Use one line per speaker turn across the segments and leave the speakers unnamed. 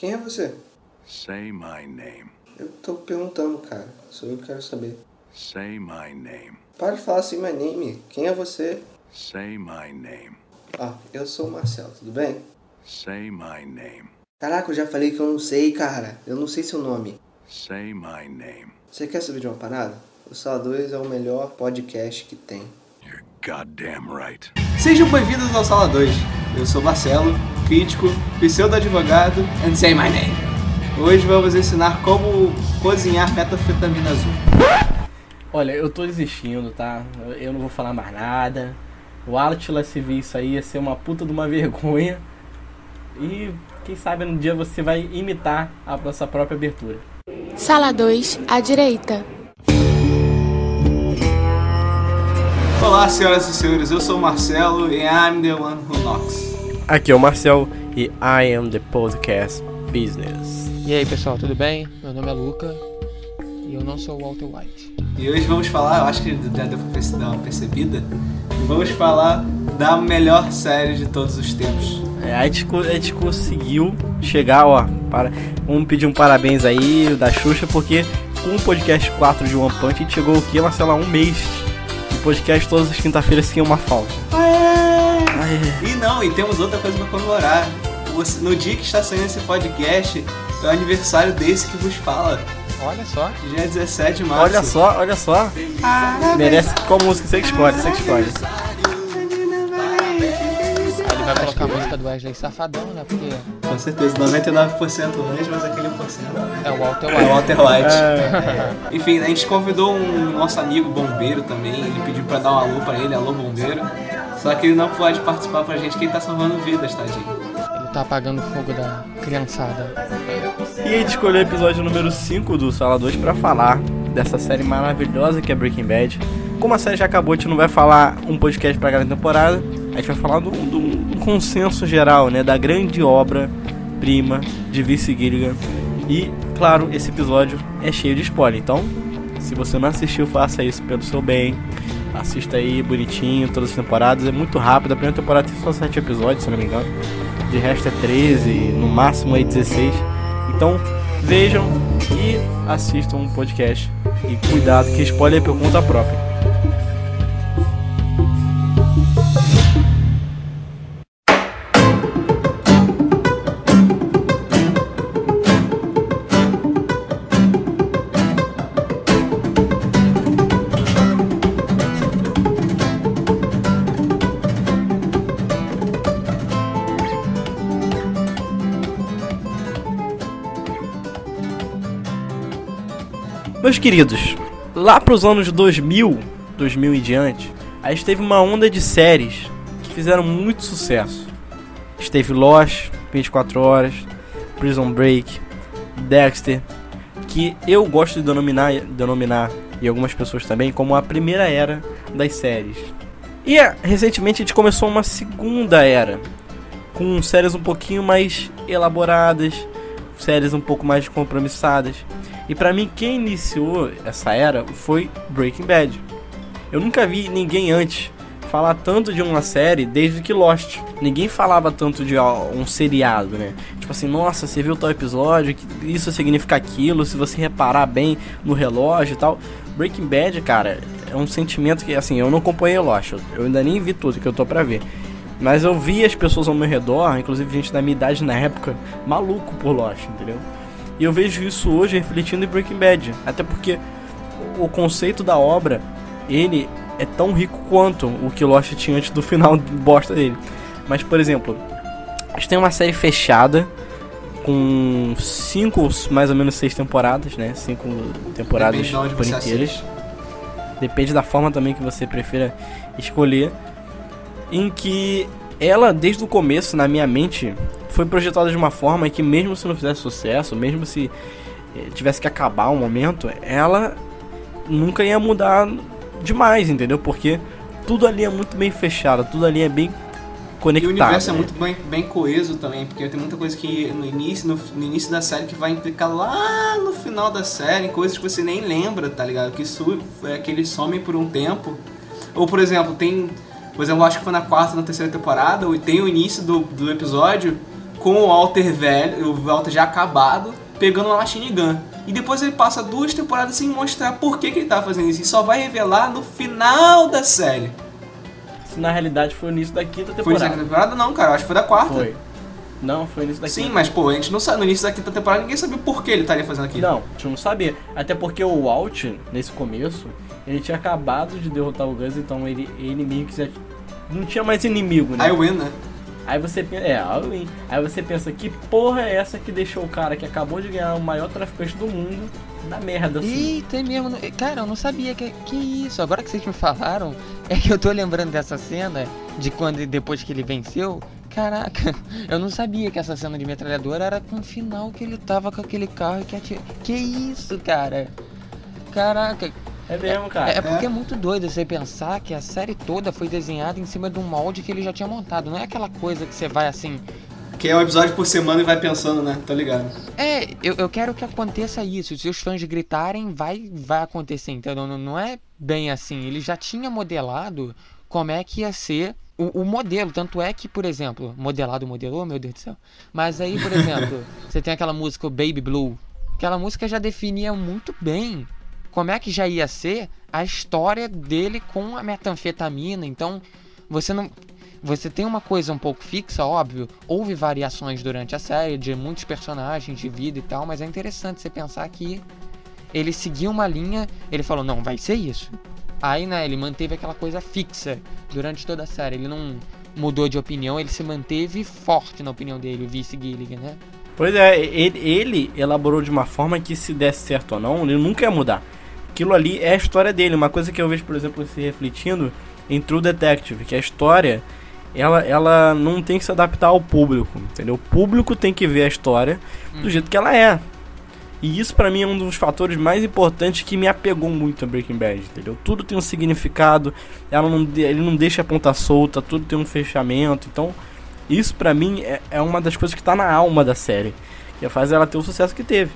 Quem é você?
Say my name.
Eu tô perguntando, cara. Sou eu que quero saber.
Say my name.
Para de falar assim, my name. Quem é você?
Say my name.
Ah, eu sou o Marcelo, tudo bem?
Say my name.
Caraca, eu já falei que eu não sei, cara. Eu não sei seu nome.
Say my name.
Você quer saber de uma parada? O Sala 2 é o melhor podcast que tem.
You're goddamn right.
Sejam bem-vindos ao Sala 2. Eu sou Marcelo, crítico, pseudo-advogado and say my name. Hoje vamos ensinar como cozinhar metafetamina azul.
Olha, eu tô desistindo, tá? Eu não vou falar mais nada. O Atlas se vir isso aí ia ser uma puta de uma vergonha. E quem sabe um dia você vai imitar a nossa própria abertura.
Sala 2, à direita.
Olá, senhoras e senhores, eu sou o Marcelo e I'm the one who knocks.
Aqui é o Marcel e I am the podcast business.
E aí pessoal, tudo bem? Meu nome é Luca e eu não sou o Walter White.
E hoje vamos falar, eu acho que já deu pra dar uma percebida, vamos falar da melhor série de todos os tempos.
É, a, gente, a gente conseguiu chegar, ó. Para, vamos pedir um parabéns aí da Xuxa, porque com o podcast 4 de One Punch a gente chegou aqui, Marcelo, a um mês de podcast todas as quinta-feiras sem uma falta. Aê.
E não, e temos outra coisa pra comemorar. No dia que está saindo esse podcast, é o aniversário desse que vos fala.
Olha só,
Dia 17 de março.
Olha só, olha só. Merece qual música? Você que escolhe, você que escolhe.
ele vai colocar a música do Wesley Safadão, né? Porque
Com certeza, 99% range, mas aquele porcento
é o Walter
é o
White.
Walter White.
É,
Enfim, a gente convidou um nosso amigo bombeiro também. Ele pediu pra dar um alô pra ele, alô bombeiro. Só que ele não pode participar pra gente, que ele tá salvando vidas, tadinho.
Ele tá apagando o fogo da criançada.
E a gente escolheu o episódio número 5 do Sala 2 pra falar dessa série maravilhosa que é Breaking Bad. Como a série já acabou, a gente não vai falar um podcast pra cada temporada. A gente vai falar do, do- do consenso geral, né? Da grande obra prima de Vince Gilligan. E, claro, esse episódio é cheio de spoiler. Então, se você não assistiu, faça isso pelo seu bem. Assista aí bonitinho, todas as temporadas. É muito rápido. A primeira temporada tem só 7 episódios, se não me engano. De resto é 13, no máximo aí 16. Então vejam e assistam um podcast. E cuidado que spoiler é por conta própria. Queridos, lá pros anos 2000, 2000 e diante, a gente teve uma onda de séries que fizeram muito sucesso. A gente teve Lost, 24 Horas, Prison Break, Dexter, que eu gosto de denominar, denominar e algumas pessoas também como a primeira era das séries. E é, recentemente a gente começou uma segunda era, com séries um pouquinho mais elaboradas, séries um pouco mais compromissadas. E pra mim, quem iniciou essa era foi Breaking Bad. Eu nunca vi ninguém antes falar tanto de uma série desde que Lost. Ninguém falava tanto de um seriado, né? Tipo assim, nossa, você viu tal episódio, isso significa aquilo, se você reparar bem no relógio e tal. Breaking Bad, cara, é um sentimento que, assim, eu não acompanhei Lost, eu ainda nem vi tudo que eu tô pra ver. Mas eu vi as pessoas ao meu redor, inclusive gente da minha idade na época, maluco por Lost, entendeu? E eu vejo isso hoje refletindo em Breaking Bad. Até porque o conceito da obra, ele é tão rico quanto o que Lost tinha antes do final bosta dele. Mas, por exemplo, a gente tem uma série fechada com cinco, mais ou menos seis temporadas, né? Cinco temporadas
de
por inteiras. Depende da forma também que você prefira escolher. Em que ela, desde o começo, na minha mente, foi projetada de uma forma que mesmo se não fizesse sucesso, mesmo se eh, tivesse que acabar um momento, ela nunca ia mudar demais, entendeu? Porque tudo ali é muito bem fechado, tudo ali é bem
E
conectado.
o universo é
né?
muito bem, bem coeso também, porque tem muita coisa que no início, no, no início da série que vai implicar lá no final da série, coisas que você nem lembra, tá ligado? Que, su, é, que eles somem por um tempo. Ou, por exemplo, tem. Por exemplo, acho que foi na quarta ou na terceira temporada, e tem o início do, do episódio com o Walter velho, o Walter já acabado, pegando uma machine gun. E depois ele passa duas temporadas sem mostrar por que, que ele tá fazendo isso. E só vai revelar no final da série.
Isso na realidade foi o início da quinta
Foi
temporada.
na temporada? Não, cara, acho que foi da quarta.
Foi. Não, foi o início da
Sim,
quinta.
mas pô, a gente não sabe. No início da quinta temporada ninguém sabia por que ele estaria fazendo aquilo.
Não, a gente não sabia. Até porque o Walt, nesse começo, ele tinha acabado de derrotar o Gus, então ele, ele meio que já não tinha mais inimigo, né?
I win, né?
Aí você pensa, é, I win. Aí você pensa, que porra é essa que deixou o cara que acabou de ganhar o maior traficante do mundo na merda assim?
Ih, tem mesmo. Cara, eu não sabia que, que isso. Agora que vocês me falaram, é que eu tô lembrando dessa cena de quando depois que ele venceu. Caraca, eu não sabia que essa cena de metralhadora era com o final que ele tava com aquele carro que atira. Que isso, cara? Caraca,
É mesmo, cara.
é, é porque é. muito doido você pensar que a série toda foi desenhada em cima de um molde que ele já tinha montado. Não é aquela coisa que você vai assim.
Que é um episódio por semana e vai pensando, né? Tá ligado?
É, eu, eu quero que aconteça isso. Se os fãs gritarem, vai, vai acontecer, entendeu? Não, não é bem assim. Ele já tinha modelado como é que ia ser o, o modelo. Tanto é que, por exemplo, modelado modelou, meu Deus do céu. Mas aí, por exemplo, você tem aquela música o Baby Blue. Aquela música já definia muito bem como é que já ia ser a história dele com a metanfetamina. Então, você não. Você tem uma coisa um pouco fixa, óbvio. Houve variações durante a série de muitos personagens de vida e tal, mas é interessante você pensar que ele seguiu uma linha, ele falou, não, vai ser isso. Aí, né, ele manteve aquela coisa fixa durante toda a série. Ele não mudou de opinião, ele se manteve forte na opinião dele, o vice Gilligan, né?
Pois é, ele, ele elaborou de uma forma que se desse certo ou não, ele nunca ia mudar. Aquilo ali é a história dele. Uma coisa que eu vejo, por exemplo, se refletindo em True Detective, que a história ela, ela não tem que se adaptar ao público, entendeu? O público tem que ver a história do jeito que ela é. E isso pra mim é um dos fatores mais importantes que me apegou muito a Breaking Bad, entendeu? Tudo tem um significado, ela não, ele não deixa a ponta solta, tudo tem um fechamento. Então, isso pra mim é, é uma das coisas que tá na alma da série, que faz ela ter o sucesso que teve.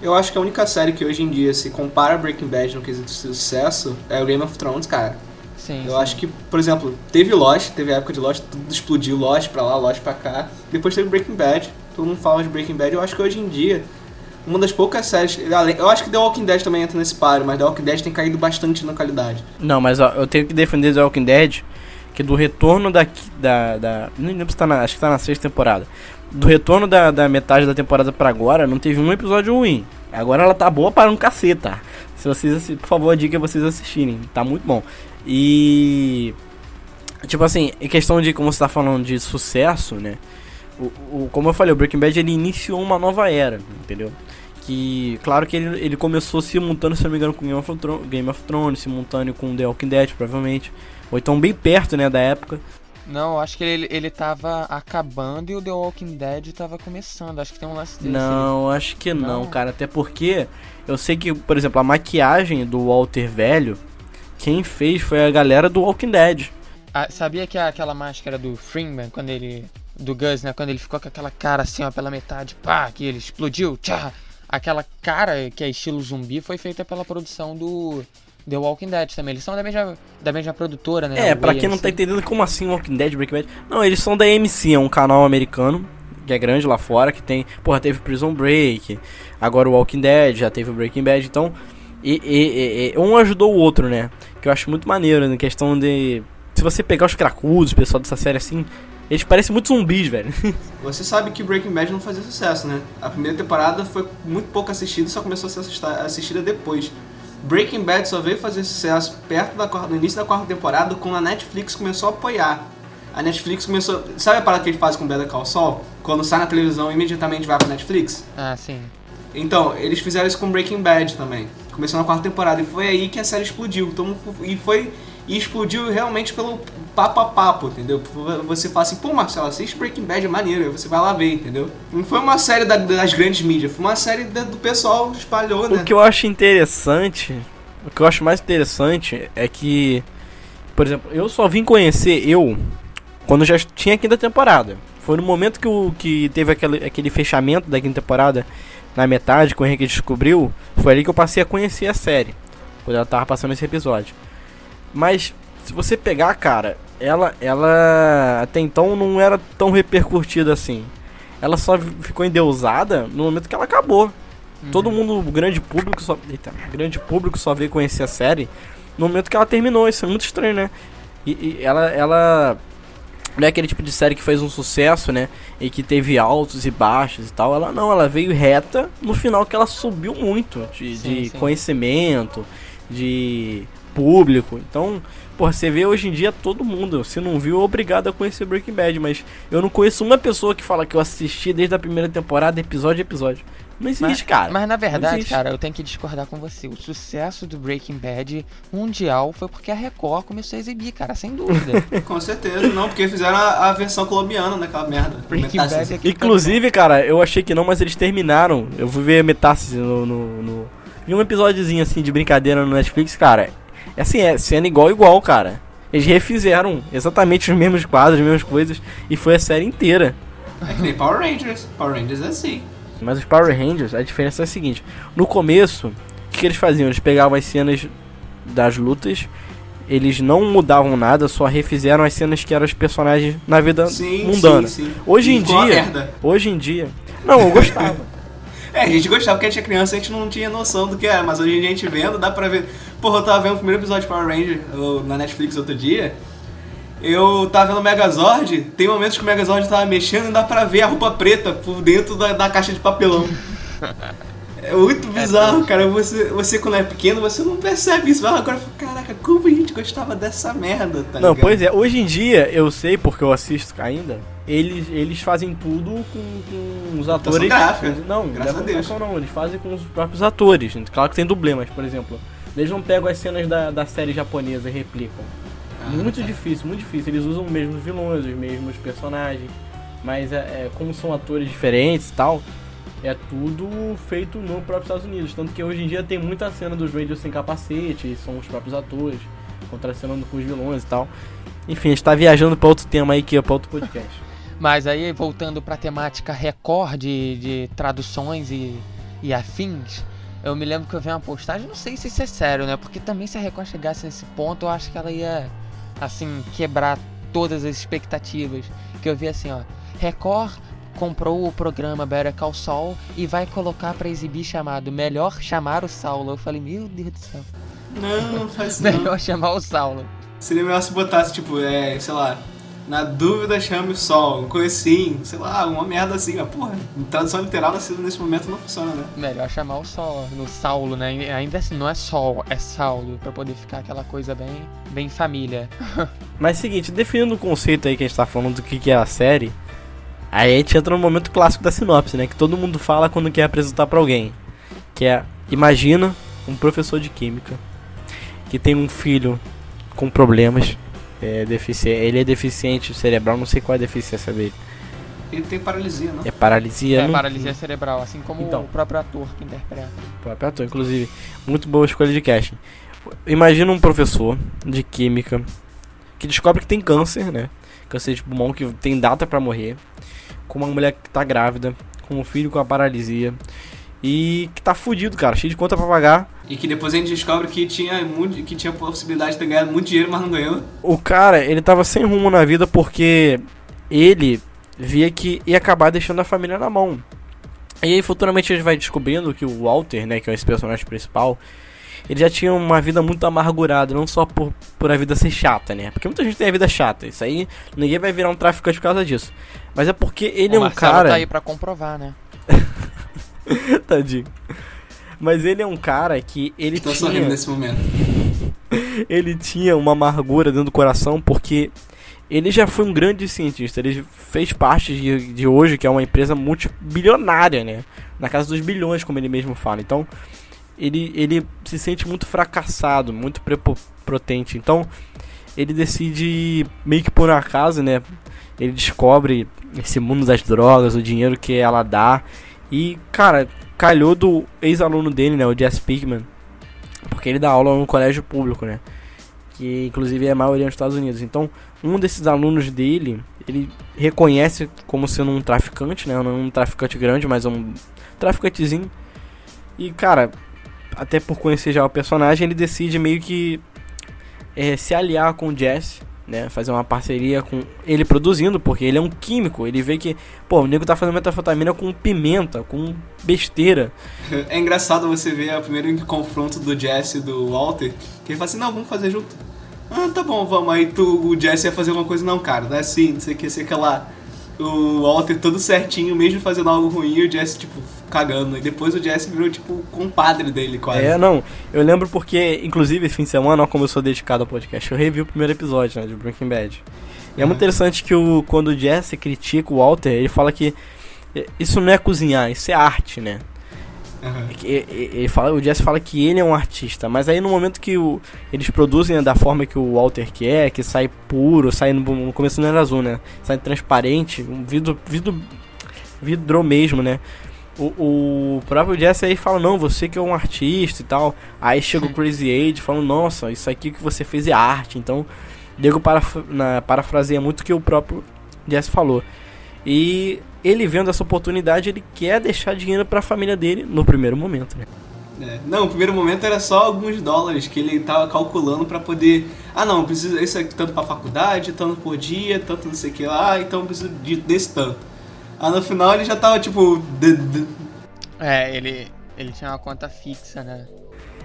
Eu acho que a única série que hoje em dia se compara a Breaking Bad no quesito de sucesso é o Game of Thrones, cara.
Sim.
Eu
sim.
acho que, por exemplo, teve Lost, teve a época de Lost, tudo explodiu, Lost pra lá, Lost pra cá. Depois teve Breaking Bad, todo mundo fala de Breaking Bad. Eu acho que hoje em dia, uma das poucas séries. Eu acho que The Walking Dead também entra nesse páreo, mas The Walking Dead tem caído bastante na qualidade.
Não, mas ó, eu tenho que defender The Walking Dead, que do retorno da. da, da não lembro se tá na. Acho que tá na sexta temporada. Do retorno da, da metade da temporada pra agora, não teve um episódio ruim. Agora ela tá boa para um caceta. Se vocês, por favor, a dica é vocês assistirem. Tá muito bom. E. Tipo assim, em questão de como você tá falando de sucesso, né? O, o- como eu falei, o Breaking Bad ele iniciou uma nova era, entendeu? Que, claro que ele, ele começou simultâneo, se não me engano, com Game of, Thrones, Game of Thrones, simultâneo com The Walking Dead, provavelmente. Ou então bem perto, né, da época.
Não, acho que ele, ele tava acabando e o The Walking Dead tava começando. Acho que tem um lance desse.
Não, acho que não,
Não?
cara. Até porque eu sei que, por exemplo, a maquiagem do Walter velho, quem fez foi a galera do Walking Dead.
Ah, sabia que aquela máscara do Freeman, quando ele. Do Gus, né? Quando ele ficou com aquela cara assim, ó, pela metade, pá, que ele explodiu, tchá. Aquela cara que é estilo zumbi foi feita pela produção do The Walking Dead também. Eles são da mesma, da mesma produtora, né?
É, pra quem não tá entendendo como assim Walking Dead, Breaking Bad. Não, eles são da AMC, é um canal americano, que é grande lá fora, que tem. Porra, teve Prison Break, agora o Walking Dead, já teve o Breaking Bad, então. E, e- e- e- um ajudou o outro, né? Que eu acho muito maneiro, na questão de. Se você pegar os cracudos, o pessoal dessa série assim, eles parecem muito zumbis, velho.
Você sabe que Breaking Bad não fazia sucesso, né? A primeira temporada foi muito pouco assistida e só começou a ser assistida depois. Breaking Bad só veio fazer sucesso perto da no início da quarta temporada quando a Netflix começou a apoiar. A Netflix começou. Sabe a parada que eles fazem com Better Call Saul? Quando sai na televisão, imediatamente vai pra Netflix?
Ah, sim.
Então, eles fizeram isso com Breaking Bad também. Começou na quarta temporada e foi aí que a série explodiu. Então, e foi e explodiu realmente pelo papo a papo, entendeu? Você fala assim, pô, Marcelo, assiste Breaking Bad, é maneiro. Aí você vai lá ver, entendeu? Não foi uma série da- das grandes mídias, foi uma série da- do pessoal que espalhou, né?
O que eu acho interessante, o que eu acho mais interessante é que, por exemplo, eu só vim conhecer eu quando já tinha a quinta temporada. Foi no momento que, o, que teve aquele, aquele fechamento da quinta temporada, na metade, que o Henrique descobriu, foi ali que eu passei a conhecer a série, quando ela tava passando esse episódio. Mas, se você pegar, cara, ela, ela até então não era tão repercutida assim. ela só ficou endeusada no momento que ela acabou.
Uhum.
Todo mundo, o grande público só. Eita, grande público só veio conhecer a série no momento que ela terminou. Isso é muito estranho, né? E, e ela, ela. Não é aquele tipo de série que fez um sucesso, né? E que teve altos e baixos e tal. Ela não, ela veio reta no final que ela subiu muito de,
Sim,
de
sim.
conhecimento, de público. Então, porra, você vê hoje em dia todo mundo. Se não viu, é obrigado a conhecer Breaking Bad. Mas eu não conheço uma pessoa que fala que eu assisti desde a primeira temporada, episódio a episódio. Não existe,
Mas,
cara.
mas na verdade, cara, eu tenho que discordar com você. O sucesso do Breaking Bad mundial foi porque a Record começou a exibir, cara, sem dúvida.
Com certeza, não, porque fizeram a, a versão colombiana daquela merda.
Breaking. Bad é que
Inclusive, cara, eu achei que não, mas eles terminaram. Eu fui ver Metástase no, no, no- Vi um episódiozinho assim de brincadeira no Netflix, cara. É assim, é cena igual igual, cara. Eles refizeram exatamente os mesmos quadros, as mesmas coisas, e foi a série inteira.
É que nem Power Rangers. Power Rangers é assim.
Mas os Power Rangers, a diferença é a seguinte: no começo, o que, que eles faziam? Eles pegavam as cenas das lutas, eles não mudavam nada, só refizeram as cenas que eram os personagens na vida
Sim,
mundana.
sim, sim.
Hoje em dia, hoje em dia, não, eu gostava.
É, a gente gostava porque a gente era criança, a gente não tinha noção do que era, mas hoje em dia a gente vendo, dá pra ver. Porra, eu tava vendo o primeiro episódio de Power Ranger na Netflix outro dia. Eu tava vendo o Megazord, tem momentos que o Megazord tava mexendo e dá pra ver a roupa preta por dentro da, da caixa de papelão. É muito bizarro, cara. Você, você quando é pequeno, você não percebe isso. Mas agora, caraca, como a gente gostava dessa merda, tá
Não,
ligado?
pois é, hoje em dia eu sei porque eu assisto ainda. Eles, eles fazem tudo com, com os atores.
gráfica,
Não,
graças
não é
a Deus.
não, eles fazem com os próprios atores. Claro que tem dublê, mas por exemplo, eles não pegam as cenas da, da série japonesa e replicam.
Ah,
muito
tá.
difícil, muito difícil. Eles usam os mesmos vilões, os mesmos personagens. Mas é, é, como são atores diferentes e tal, é tudo feito no próprio Estados Unidos. Tanto que hoje em dia tem muita cena dos Rangers sem capacete, e são os próprios atores, contracenando com os vilões e tal. Enfim, a gente tá viajando pra outro tema aí que é pra outro podcast.
Mas aí, voltando pra temática Record de, traduções e, e afins, eu me lembro que eu vi uma postagem, não sei se isso é sério, né? Porque também se a Record chegasse nesse ponto, eu acho que ela ia, assim, quebrar todas as expectativas. Que eu vi assim, ó, Record comprou o programa Better Call Saul e vai colocar pra exibir chamado Melhor Chamar o Saulo. Eu falei, meu Deus do céu,
Não, não faz isso não.
melhor chamar o Saulo.
Seria melhor se botasse, tipo, é, sei lá, na dúvida chame o sol, uma coisa assim, sei lá, uma merda assim, mas porra, tradução literal nesse, nesse momento não funciona, né?
Melhor chamar o Sol, no Saulo, né? Ainda assim, não é Sol, é Saulo, pra poder ficar aquela coisa bem, bem família.
Mas seguinte, definindo o conceito aí que a gente tá falando do que, que é a série, aí a gente entra no momento clássico da sinopse, né? Que todo mundo fala quando quer apresentar pra alguém. Que é, imagina um professor de química que tem um filho com problemas. É defici ele é deficiente cerebral, não sei qual é a deficiência dele.
Ele tem paralisia, não?
É paralisia.
É,
não-
paralisia cerebral, assim como
Então.
o próprio ator que interpreta.
próprio ator, inclusive. Muito boa escolha de casting. Imagina um professor de química que descobre que tem câncer, né? Câncer de pulmão que tem data pra morrer. Com uma mulher que tá grávida, com um filho com a paralisia. E que tá fudido, cara, cheio de conta pra pagar.
E que depois a gente descobre que tinha, muito, que tinha possibilidade de ter ganhado muito dinheiro, mas não ganhou.
O cara, ele tava sem rumo na vida porque ele via que ia acabar deixando a família na mão. E aí futuramente a gente vai descobrindo que o Walter, né, que é esse personagem principal, ele já tinha uma vida muito amargurada, não só por, por a vida ser chata, né? Porque muita gente tem a vida chata, isso aí ninguém vai virar um traficante por causa disso. Mas é porque ele é
o
um
Marcelo
cara.
tá aí pra comprovar, né?
Tadinho. Mas ele é um cara que ele tinha.
sorrindo nesse momento.
ele tinha uma amargura dentro do coração porque ele já foi um grande cientista. Ele fez parte de, de hoje, que é uma empresa multibilionária, né? Na casa dos bilhões, como ele mesmo fala. Então, ele, ele se sente muito fracassado, muito prepotente. Então, ele decide, meio que por acaso, né? Ele descobre esse mundo das drogas, o dinheiro que ela dá. E, cara, calhou do ex-aluno dele, né? O Jess Pigman. Porque ele dá aula no colégio público, né? Que inclusive é a maioria nos Estados Unidos. Então, um desses alunos dele, ele reconhece como sendo um traficante, né? Não um traficante grande, mas um traficantezinho. E, cara, até por conhecer já o personagem, ele decide meio que é, se aliar com o Jesse né? Fazer uma parceria com ele produzindo, porque ele é um químico. Ele vê que, pô, o nego tá fazendo metanfetamina com pimenta, com besteira.
É engraçado você ver o primeiro confronto do Jesse e do Walter, que ele fala assim, não, vamos fazer junto. Ah, tá bom, vamos. Aí tu, o Jesse ia fazer uma coisa, não, cara, não é assim, não sei o que, sei que lá. O Walter todo certinho, mesmo fazendo algo ruim, e o Jesse, tipo, cagando. E depois o Jesse virou, tipo, o compadre dele, quase.
É, não. Eu lembro porque, inclusive, esse fim de semana, ó, como eu sou dedicado ao podcast, eu revi o primeiro episódio, né, de Breaking Bad. E é muito interessante que o, quando o Jesse critica o Walter, ele fala que eh, isso não é cozinhar, isso é arte, né? E- Ele fala, o Jesse fala que ele é um artista, mas aí no momento que o- eles produzem né, da forma que o Walter quer, que sai puro, sai no, no começo não era azul, né? Sai transparente, um vidro, vidro, vidro mesmo, né? O, o próprio Jesse aí fala, não, você que é um artista e tal. Aí chega o Crazy Age falando, nossa, isso aqui que você fez é arte. Então, Diego paraf na, parafraseia muito o que o próprio Jesse falou. E ele vendo essa oportunidade, ele quer deixar dinheiro pra família dele no primeiro momento, né?
É. Não, o primeiro momento era só alguns dólares que ele tava calculando pra poder. Ah, não, precisa isso aqui tanto pra faculdade, tanto por dia, tanto não sei o que lá, então eu preciso de, desse tanto. Aí no final ele já tava tipo.
É, ele, ele tinha uma conta fixa, né?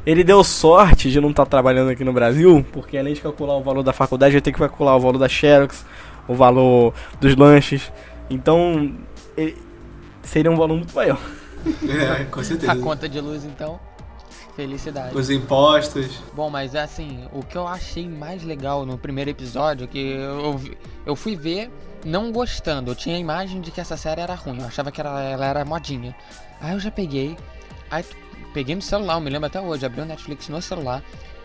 Ele deu sorte de não estar trabalhando aqui no Brasil, porque além de calcular o valor da faculdade, ele tem que calcular o valor da Xerox, o valor dos lanches. Então, ele- seria um valor muito maior.
É, com certeza.
A conta de luz, então, felicidade.
Os impostos.
Bom, mas assim, o que eu achei mais legal no primeiro episódio, que eu, eu fui ver não gostando. Eu tinha a imagem de que essa série era ruim, eu achava que ela, ela era modinha. Aí eu já peguei, aí peguei no celular, eu me lembro até hoje, abri o Netflix no celular,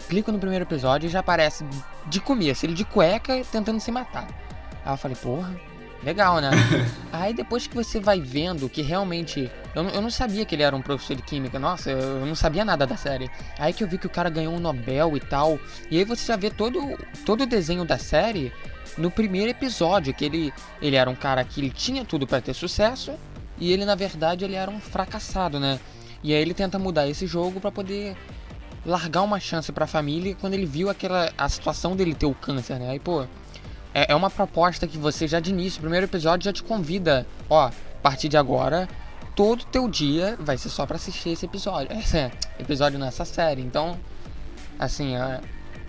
clico no primeiro episódio e já aparece de começo, ele de cueca tentando se matar. Aí eu falei, porra, legal, né? Aí depois que você vai vendo que realmente. Eu, não- eu não sabia que ele era um professor de química, nossa, eu não sabia nada da série. Aí que eu vi que o cara ganhou um Nobel e tal. E aí você já vê todo, todo o desenho da série no primeiro episódio, que ele, ele era um cara que ele tinha tudo pra ter sucesso. E ele, na verdade, ele era um fracassado, né? E aí ele tenta mudar esse jogo pra poder largar uma chance pra família quando ele viu aquela a situação dele ter o câncer, né? Aí, pô, é, é uma proposta que você já de início, o primeiro episódio já te convida, ó, a partir de agora, todo teu dia vai ser só pra assistir esse episódio. Esse episódio nessa série. Então, assim, é,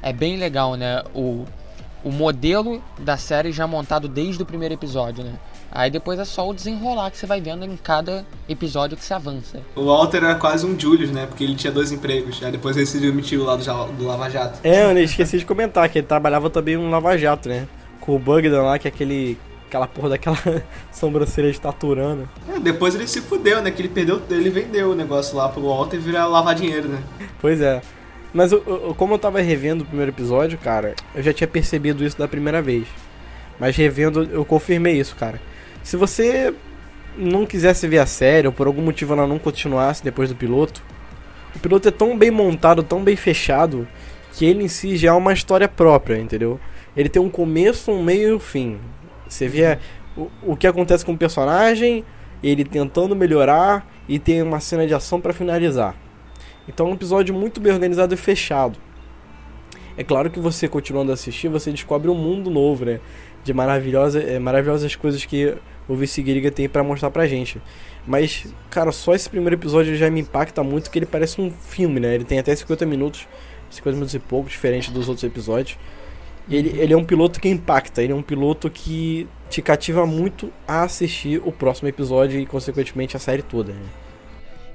é bem legal, né? O, o modelo da série já montado desde o primeiro episódio, né? Aí depois é só o desenrolar que você vai vendo em cada episódio que se avança.
O Walter era quase um Julius, né? Porque ele tinha dois empregos. Aí depois ele se demitiu lá do, do Lava Jato.
É, eu esqueci de comentar que ele trabalhava também no Lava Jato, né? Com o Bugdan lá, que é aquele. aquela porra daquela sobrancelha estaturana.
É, depois ele se fudeu, né? Que ele perdeu, ele vendeu o negócio lá pro Walter e virar lavar dinheiro, né?
Pois é. Mas eu- eu- como eu tava revendo o primeiro episódio, cara, eu já tinha percebido isso da primeira vez. Mas revendo, eu confirmei isso, cara. Se você não quisesse ver a série, ou por algum motivo ela não continuasse depois do piloto, o piloto é tão bem montado, tão bem fechado, que ele em si já é uma história própria, entendeu? Ele tem um começo, um meio e um fim. Você vê o, o que acontece com o personagem, ele tentando melhorar, e tem uma cena de ação pra finalizar. Então é um episódio muito bem organizado e fechado. É claro que você continuando a assistir, você descobre um mundo novo, né? De maravilhosa, é, maravilhosas coisas que o Vice Griga tem pra mostrar pra gente. Mas, cara, só esse primeiro episódio já me impacta muito, que ele parece um filme, né? Ele tem até 50 minutos, 50 minutos e pouco, diferente dos outros episódios. Ele, ele é um piloto que impacta, ele é um piloto que te cativa muito a assistir o próximo episódio e, consequentemente, a série toda. Né?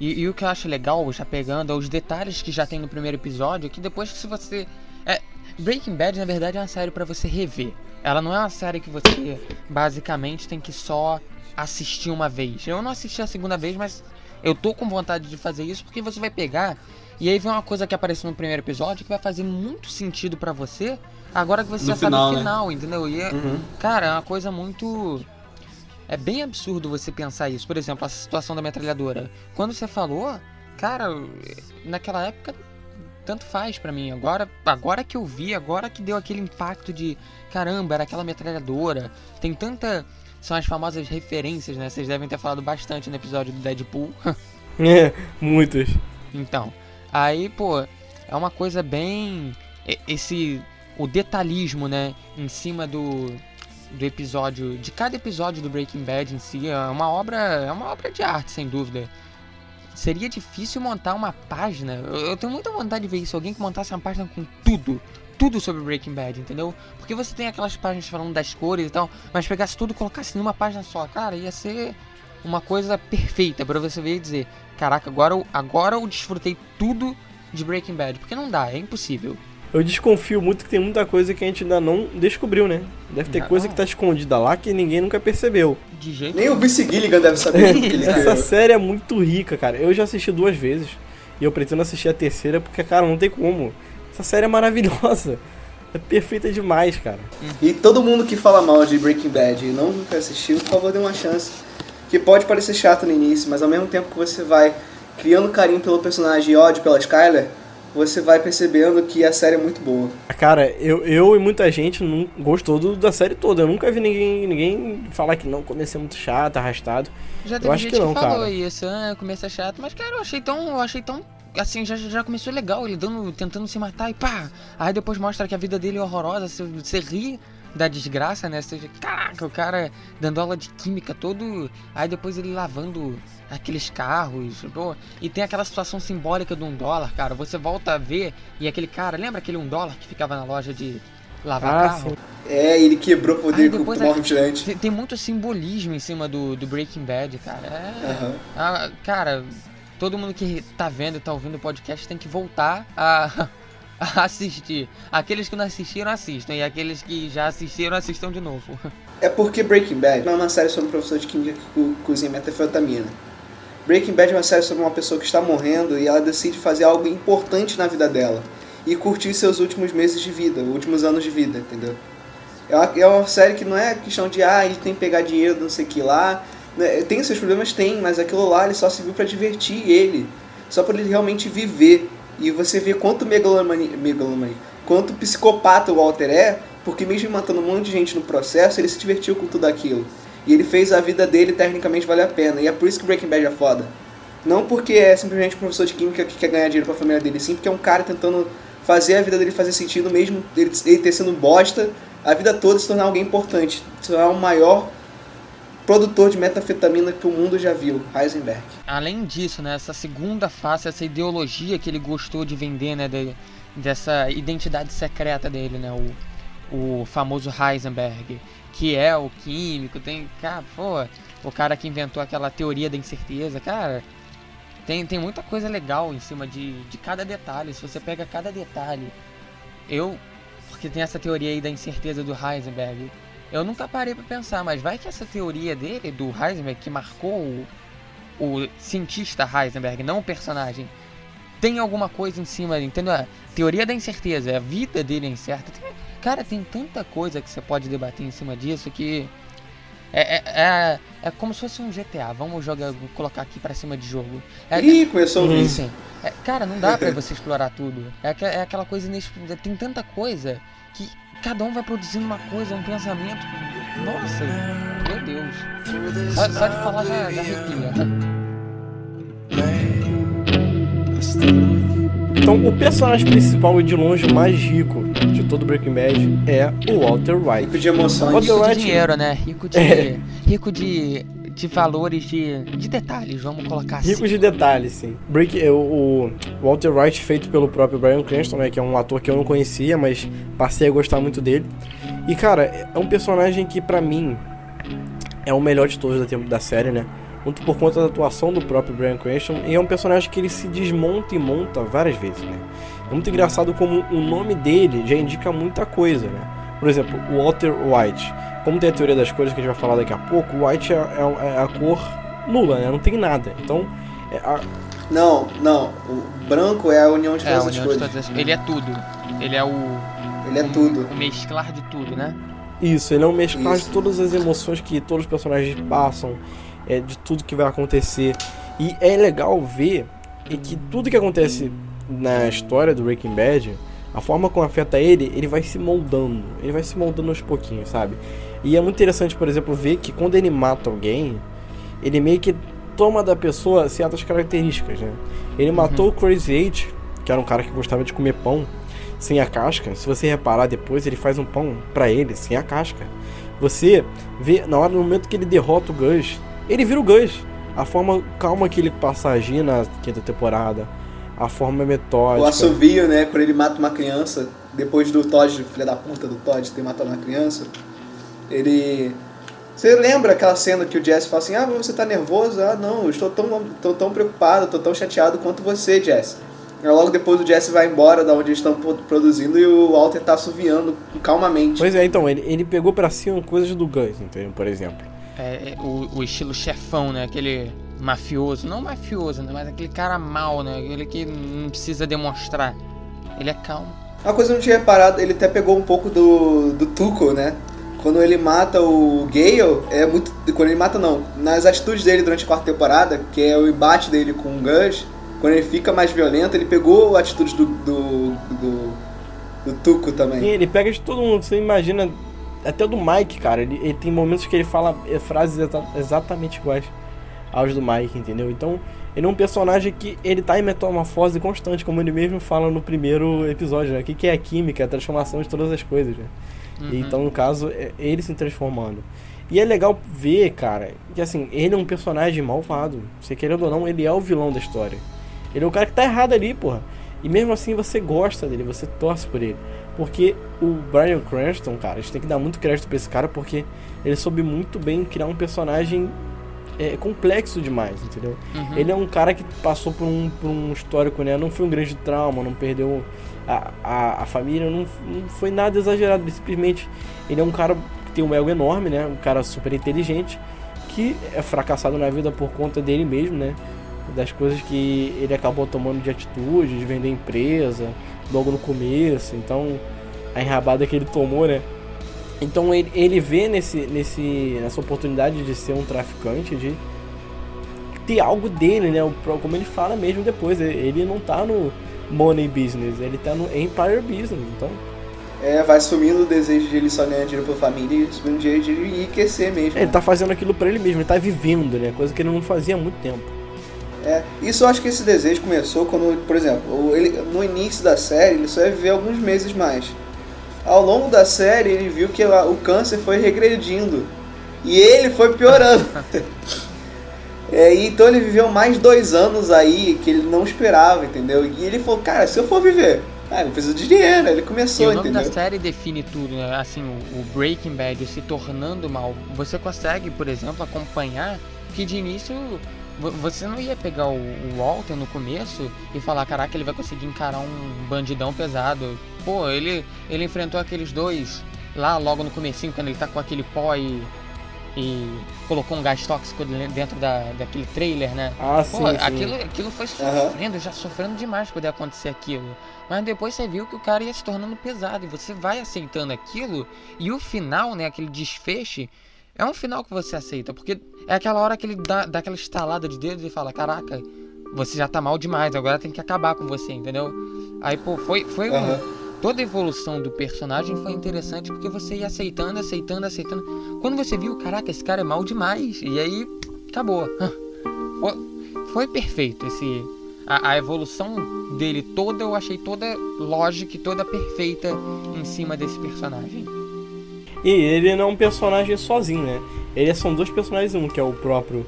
E, e o que eu acho legal, já pegando, é os detalhes que já tem no primeiro episódio, que depois se você. É, Breaking Bad, na verdade, é uma série pra você rever. Ela não é uma série que você basicamente tem que só assistir uma vez. Eu não assisti a segunda vez, mas eu tô com vontade de fazer isso porque você vai pegar e aí vem uma coisa que apareceu no primeiro episódio que vai fazer muito sentido pra você agora que você
No
já
final,
sabe o
né?
final, entendeu? E é,
Uhum.
Cara, é uma coisa muito. É bem absurdo você pensar isso. Por exemplo, a situação da metralhadora. Quando você falou, cara, naquela época tanto faz pra mim. Agora, agora que eu vi, agora que deu aquele impacto de caramba, era aquela metralhadora. Tem tanta. São as famosas referências, né? Vocês devem ter falado bastante no episódio do Deadpool.
É, muitos.
Então, aí, pô, é uma coisa bem. Esse o detalhismo, né, em cima do, do episódio, de cada episódio do Breaking Bad em si, é uma obra, é uma obra de arte, sem dúvida. Seria difícil montar uma página. Eu, eu tenho muita vontade de ver isso, alguém que montasse uma página com tudo, tudo sobre Breaking Bad, entendeu? Porque você tem aquelas páginas falando das cores e tal, mas pegasse tudo e colocasse numa página só, cara, ia ser uma coisa perfeita para você ver e dizer, caraca, agora eu, agora eu desfrutei tudo de Breaking Bad, porque não dá, é impossível.
Eu desconfio muito que tem muita coisa que a gente ainda não descobriu, né? Deve ter
Não.
coisa que tá escondida lá que ninguém nunca percebeu.
De jeito
Nem o Vince Gilligan deve saber o que ele
Essa série é muito rica, cara. Eu já assisti duas vezes e eu pretendo assistir a terceira porque, cara, não tem como. Essa série é maravilhosa. É perfeita demais, cara.
E todo mundo que fala mal de Breaking Bad e não nunca assistiu, por favor, dê uma chance. Que pode parecer chato no início, mas ao mesmo tempo que você vai criando carinho pelo personagem e ódio pela Skyler, você vai percebendo que a série é muito boa.
Cara, eu, eu e muita gente não gostou do- da série toda. Eu nunca vi ninguém, ninguém falar que não, comecei muito chato, arrastado.
Já
Eu
teve
acho
gente
que não,
falou
cara.
isso, ah, começa chato, mas cara, eu achei tão, eu achei tão assim, já, já começou legal, ele dando, tentando se matar e pá. Aí depois mostra que a vida dele é horrorosa, você, você ri da desgraça, né? Você, caraca, o cara dando aula de química todo, aí depois ele lavando aqueles carros, pô, e tem aquela situação simbólica do um dólar, cara. Você volta a ver e aquele cara, lembra aquele um dólar que ficava na loja de lavar
Ah,
carro?
sim.
É, ele quebrou o poder com o
a-
refrigerante.
Tem, tem muito simbolismo em cima do, do Breaking Bad, cara. É,
Aham.
ah, cara, todo mundo que tá vendo e tá ouvindo o podcast tem que voltar a, a assistir. Aqueles que não assistiram, assistam. E aqueles que já assistiram, assistam de novo.
É porque Breaking Bad não é uma série sobre um professor de química que co- cozinha metanfetamina. Breaking Bad é uma série sobre uma pessoa que está morrendo e ela decide fazer algo importante na vida dela e curtir seus últimos meses de vida, últimos anos de vida, entendeu? É uma, é uma série que não é questão de, ah, ele tem que pegar dinheiro, não sei o que lá. né, Tem seus problemas? Tem, mas aquilo lá ele só serviu para divertir ele, só para ele realmente viver. E você vê quanto megalomania, megalomania, quanto psicopata o Walter é, porque mesmo matando um monte de gente no processo, ele se divertiu com tudo aquilo. E ele fez a vida dele tecnicamente valer a pena. E é por isso que Breaking Bad é foda. Não porque é simplesmente um professor de química que quer ganhar dinheiro pra família dele, sim porque é um cara tentando fazer a vida dele fazer sentido, mesmo ele, ele ter sido bosta, a vida toda se tornar alguém importante. Se tornar o maior produtor de metanfetamina que o mundo já viu, Heisenberg.
Além disso, né, essa segunda face, essa ideologia que ele gostou de vender, né, de- dessa identidade secreta dele, né, o, o famoso Heisenberg, que é o químico, tem, cara, pô, o cara que inventou aquela teoria da incerteza, cara, tem, tem muita coisa legal em cima de, de cada detalhe, se você pega cada detalhe, eu, porque tem essa teoria aí da incerteza do Heisenberg, eu nunca parei pra pensar, mas vai que essa teoria dele, do Heisenberg, que marcou o, o cientista Heisenberg, não o personagem, tem alguma coisa em cima, entendeu? A teoria da incerteza, a vida dele é incerta. Tem- cara, tem tanta coisa que você pode debater em cima disso que. É, é, é, é como se fosse um GTA. Vamos jogar, colocar aqui pra cima de jogo. É,
Ih, começou o
é, cara, não dá pra você explorar tudo. É, é aquela coisa inexplicável. Tem tanta coisa que cada um vai produzindo uma coisa, um pensamento. Nossa, meu Deus. Só, só de falar já, já arrepia.
Então, o personagem principal e de longe mais rico de todo Breaking Bad é o Walter White.
Rico de emoções.
Walter
Rico de
White-
dinheiro, né? Rico de.
É.
Rico de. De valores, de, de detalhes, vamos colocar assim.
Ricos de detalhes, sim. Break, o, o Walter White, feito pelo próprio Brian Cranston, né, que é um ator que eu não conhecia, mas passei a gostar muito dele. E, cara, é um personagem que, pra mim, é o melhor de todos da, da série, né? Muito por conta da atuação do próprio Brian Cranston. E é um personagem que ele se desmonta e monta várias vezes, né? É muito engraçado como o nome dele já indica muita coisa, né? Por exemplo, Walter White. Como tem a teoria das cores que a gente vai falar daqui a pouco, o White é, é- é a cor nula, né? Não tem nada. Então, é a-
Não, não. O branco é a união de
É,
todas as
união de
coisas.
todas as- Ele é tudo. Ele é o.
Ele é
o-
tudo.
O mesclar de tudo, né?
Isso, ele é um mesclar de
Isso.
todas as emoções que todos os personagens passam, é, de tudo que vai acontecer. E é legal ver e que tudo que acontece na história do Breaking Bad, a forma como afeta ele, ele vai se moldando. Ele vai se moldando aos pouquinhos, sabe? E é muito interessante, por exemplo, ver que quando ele mata alguém, ele meio que toma da pessoa certas características, né? Ele matou o Crazy Eight, que era um cara que gostava de comer pão, sem a casca. Se você reparar depois, ele faz um pão pra ele sem a casca. Você vê na hora no momento que ele derrota o Gus, ele vira o Gus. A forma calma que ele passa a agir na quinta temporada, a forma metódica.
O assovio, né? Quando ele mata uma criança, depois do Todd, filha da puta do Todd, ter matado uma criança, ele. Você lembra aquela cena que o Jesse fala assim: Ah, mas você tá nervoso? Ah, não, eu estou tão, tô tão preocupado, tô tão chateado quanto você, Jesse. Logo depois o Jesse vai embora da onde eles estão pro- produzindo e o Walter tá assoviando calmamente.
Pois é, então, ele, ele pegou pra cima coisas do Gus, entendeu? Por exemplo.
É, é, o, o estilo chefão, né? Aquele mafioso. Não mafioso, né? Mas aquele cara mal, né? Aquele que não precisa demonstrar. Ele é calmo.
Uma coisa que eu não tinha reparado, ele até pegou um pouco do, do Tuco, né? Quando ele mata o Gale, é muito. Quando ele mata, não. Nas atitudes dele durante a quarta temporada, que é o embate dele com o Gus, quando ele fica mais violento, ele pegou atitudes do. do. do, do Tuco também.
ele pega de todo mundo, você imagina. Até do Mike, cara. Ele, ele tem momentos que ele fala eh, frases exa- exatamente iguais aos do Mike, entendeu? Então, ele é um personagem que ele tá em metamorfose constante, como ele mesmo fala no primeiro episódio, né? O que, que é a química, a transformação de todas as coisas, né? E Então, no caso, é ele se transformando. E é legal ver, cara, que assim, ele é um personagem malvado. Você querendo ou não, ele é o vilão da história. Ele é o cara que tá errado ali, porra. E mesmo assim você gosta dele, você torce por ele. Porque o Brian Cranston, cara, a gente tem que dar muito crédito pra esse cara porque ele soube muito bem criar um personagem é, complexo demais, entendeu?
Uhum.
Ele é um cara que passou por um, por um histórico, né? Não foi um grande trauma, não perdeu a, a, a família, não, não foi nada exagerado. Simplesmente ele é um cara que tem um ego enorme, né? Um cara super inteligente que é fracassado na vida por conta dele mesmo, né? Das coisas que ele acabou tomando de atitude, de vender empresa logo no começo. Então, a enrabada que ele tomou, né? Então ele, ele vê nesse, nesse, nessa oportunidade de ser um traficante, de ter algo dele, né? Como ele fala mesmo depois, ele- não tá no money business, ele tá no empire business. Então,
É, vai sumindo o desejo de ele só ganhar dinheiro pela família e sumindo o desejo de ele enriquecer mesmo.
ele tá fazendo aquilo pra ele mesmo, ele tá vivendo, né? Coisa que ele não fazia há muito tempo.
É, isso eu acho que esse desejo começou quando, por exemplo, ele, no início da série ele só ia viver alguns meses mais. Ao longo da série ele viu que o câncer foi regredindo e ele foi piorando. É, e então ele viveu mais dois anos aí que ele não esperava, entendeu? E ele falou, cara, se eu for viver, ah, eu preciso de dinheiro. Ele
E
começou,
o nome
entendeu?
da série define tudo, né? Assim, o, o Breaking Bad se tornando mal. Você consegue, por exemplo, acompanhar que de início vo- você não ia pegar o, o Walter no começo e falar, caraca, ele vai conseguir encarar um bandidão pesado. Pô, ele, ele enfrentou aqueles dois lá logo no comecinho, quando ele tá com aquele pó e, e colocou um gás tóxico de- dentro da, daquele trailer, né?
Ah,
Pô,
sim, sim.
aquilo, aquilo foi sofrendo, já sofrendo demais poder acontecer aquilo. Mas depois você viu que o cara ia se tornando pesado e você vai aceitando aquilo e o final, né, aquele desfecho, é um final que você aceita, porque é aquela hora que ele dá, dá aquela estalada de dedos e fala, caraca, você já tá mal demais, agora tem que acabar com você, entendeu? Aí, pô, foi, foi um-
Aham.
Toda a evolução do personagem foi interessante porque você ia aceitando, aceitando, aceitando. Quando você viu, caraca, esse cara é mal demais, e aí acabou. Foi, perfeito esse a, a evolução dele toda eu achei toda lógica e toda perfeita em cima desse personagem.
E ele não é um personagem sozinho, né? Ele são dois personagens um, que é o próprio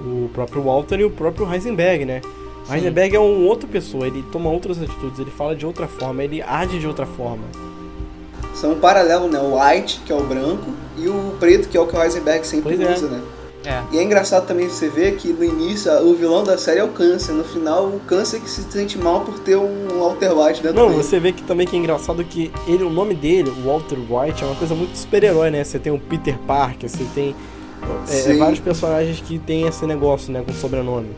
o próprio Walter e o próprio Heisenberg, né?
Sim.
Heisenberg é uma outra pessoa, ele toma outras atitudes, ele fala de outra forma, ele age de outra forma.
São um paralelo, né? O White, que é o branco, e o preto, que é o que o Heisenberg sempre
Pois é.
usa, né?
É.
E é engraçado também você ver que no início o vilão da série é o câncer. No final, o câncer que se sente mal por ter um Walter White dentro
Não,
dele.
você vê que também que é engraçado que ele, o nome dele, Walter White, é uma coisa muito super-herói, né? Você tem o Peter Parker, você tem é,
Sim.
vários personagens que tem esse negócio, né, com sobrenome.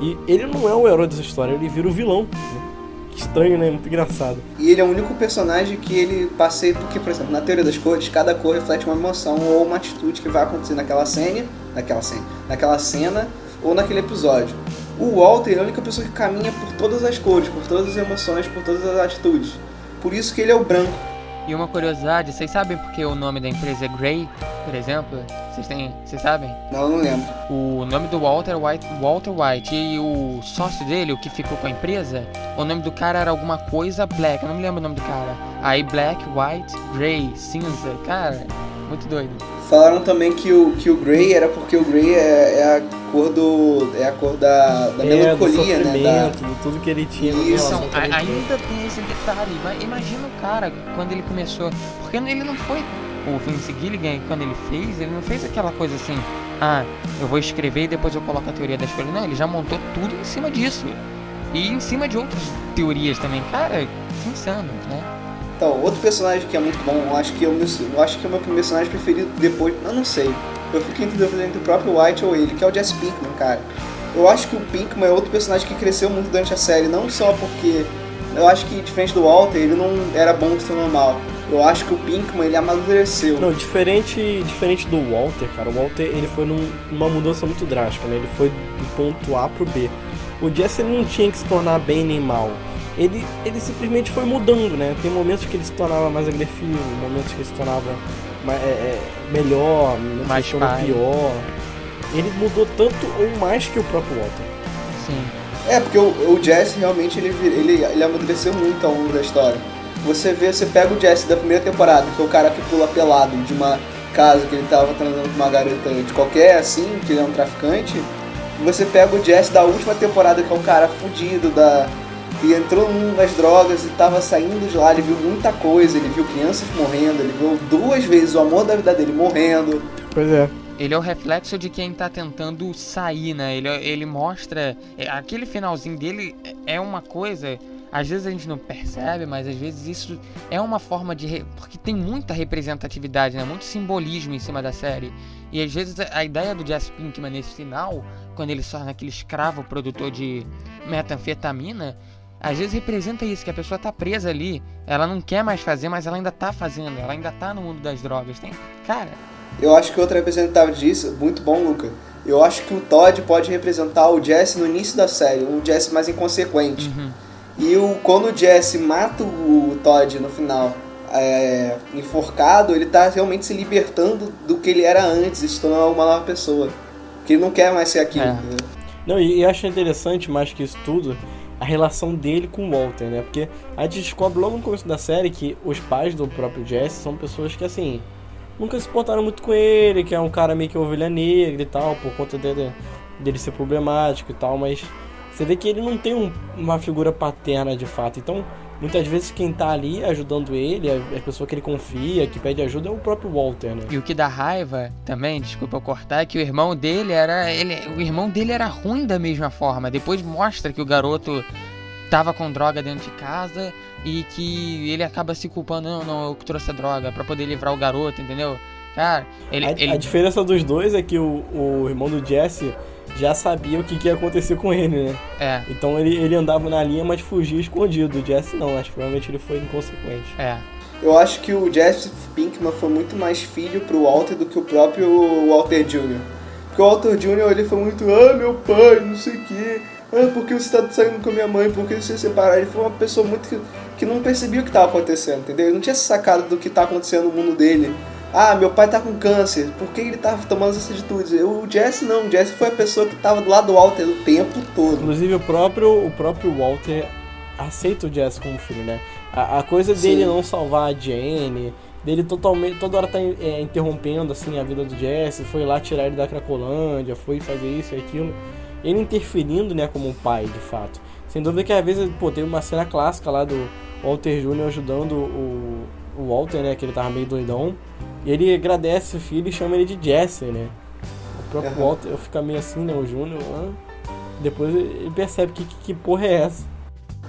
E ele não é o herói dessa história, ele vira o vilão. né? Que estranho, né? Muito engraçado.
E ele é o único personagem que ele passeia, porque, por exemplo, na teoria das cores, cada cor reflete uma emoção ou uma atitude que vai acontecer naquela cena, naquela cena, naquela cena ou naquele episódio. O Walter é a única pessoa que caminha por todas as cores, por todas as emoções, por todas as atitudes. Por isso que ele é o branco.
E uma curiosidade, vocês sabem por que o nome da empresa é Grey, por exemplo? Vocês têm. Vocês sabem?
Não, eu não lembro.
O nome do Walter White, Walter White e o sócio dele, o que ficou com a empresa, o nome do cara era alguma coisa Black, eu não me lembro o nome do cara. Aí Black, White, Grey, cinza, cara, muito doido.
Falaram também que o, que o Grey era porque o Grey é, é a cor do. é a cor da, da
é,
melancolia,
do
né? Da,
de tudo que ele tinha.
Isso,
Então, a- ainda tem esse detalhe. Ima- Imagina o cara quando ele começou. Porque ele não foi. O Vince Gilligan, quando ele fez, ele não fez aquela coisa assim. Ah, eu vou escrever e depois eu coloco a teoria das folhas. Não, ele já montou tudo em cima disso. E em cima de outras teorias também. Cara, que insano, né?
Então, outro personagem que é muito bom, eu acho que é o meu, eu acho que é o meu personagem preferido depois. Eu não sei. Eu fico entre dúvida entre o próprio White ou ele, que é o Jesse Pinkman, cara. Eu acho que o Pinkman é outro personagem que cresceu muito durante a série, não só porque. Eu acho que, diferente do Walter, ele não era bom se tornou mal. Eu acho que o Pinkman, ele amadureceu.
Não, diferente, diferente do Walter, cara, o Walter ele foi num- numa mudança muito drástica, né? Ele foi do ponto A pro B. O Jesse não tinha que se tornar bem nem mal. Ele, ele simplesmente foi mudando, né? Tem momentos que ele se tornava mais agressivo, momentos que ele se tornava ma- é, é, melhor, momentos
Mais
que se tornava pior. Ele mudou tanto ou mais que o próprio Walter.
Sim.
É, porque o, o Jesse realmente ele, ele, ele amadureceu muito ao longo da história. Você vê, você pega o Jesse da primeira temporada, que é o cara que pula pelado de uma casa que ele tava transando com uma garota de qualquer assim, que ele é um traficante. E você pega o Jesse da última temporada, que é um cara fudido da. E entrou no mundo das drogas e tava saindo de lá, ele viu muita coisa, ele viu crianças morrendo, ele viu duas vezes o amor da vida dele morrendo.
Pois é.
Ele é o reflexo de quem tá tentando sair, né? Ele, ele mostra. é, Aquele finalzinho dele é uma coisa. Às vezes a gente não percebe, mas às vezes isso é uma forma de. re- Porque tem muita representatividade, né? Muito simbolismo em cima da série. E às vezes a a ideia do Jesse Pinkman nesse final, quando ele se torna aquele escravo produtor de metanfetamina, às vezes representa isso, que a pessoa tá presa ali, ela não quer mais fazer, mas ela ainda tá fazendo, ela ainda tá no mundo das drogas. Tem. Cara,
Eu acho que outro representativo disso, muito bom, Luca. Eu acho que o Todd pode representar o Jesse no início da série, um Jesse mais inconsequente.
uhum.
E o, quando o Jesse mata o Todd no final, é, enforcado, ele tá realmente se libertando do que ele era antes e se tornando uma nova pessoa. Que ele não quer mais ser aquilo.
É.
Não, e eu acho interessante, mais que isso tudo, a relação dele com o Walter, né? Porque a gente descobre logo no começo da série que os pais do próprio Jesse são pessoas que, assim, nunca se portaram muito com ele, que é um cara meio que ovelha negra e tal, por conta dele, dele ser problemático e tal, mas você vê que ele não tem um- uma figura paterna de fato. Então, muitas vezes quem tá ali ajudando ele, a, a pessoa que ele confia, que pede ajuda, é o próprio Walter, né?
E o que dá raiva também, desculpa eu cortar, é que o irmão dele era. Ele, o irmão dele era ruim da mesma forma. Depois mostra que o garoto tava com droga dentro de casa e que ele acaba se culpando, não, não, eu que trouxe a droga pra poder livrar o garoto, entendeu? Cara, ele.
a,
ele
a diferença dos dois é que o, o irmão do Jesse já sabia o que, que ia acontecer com ele, né?
é,
Então ele, ele andava na linha, mas fugia escondido. O Jesse não, acho que provavelmente ele foi inconsequente.
é.
Eu acho que o Jesse Pinkman foi muito mais filho pro Walter do que o próprio Walter Jr. Porque o Walter Jr. ele foi muito, ah, meu pai, não sei o quê. Ah, por que você tá saindo com a minha mãe? Por que você se separar? Ele foi uma pessoa muito que, que não percebia o que tava acontecendo, entendeu? Ele não tinha sacado do que tá acontecendo no mundo dele. Ah, meu pai tá com câncer. Por que ele tá tomando essas atitudes? O Jesse não. O Jesse foi a pessoa que tava do lado do Walter o tempo todo.
Inclusive o próprio, o próprio Walter aceita o Jesse como filho, né? A, a coisa dele
Sim.
não salvar a Jane, dele totalmente, toda hora tá é, interrompendo assim a vida do Jesse, foi lá tirar ele da Cracolândia, foi fazer isso e aquilo. Ele interferindo, né, como um pai, de fato. Sem dúvida que às vezes, pô, teve uma cena clássica lá do Walter Jr. ajudando o, o Walter, né, que ele tava meio doidão. Ele agradece o filho e chama ele de Jesse, né? O próprio
Aham.
Walter fica meio assim, né, o Júnior. Depois ele percebe que, que, que porra é essa.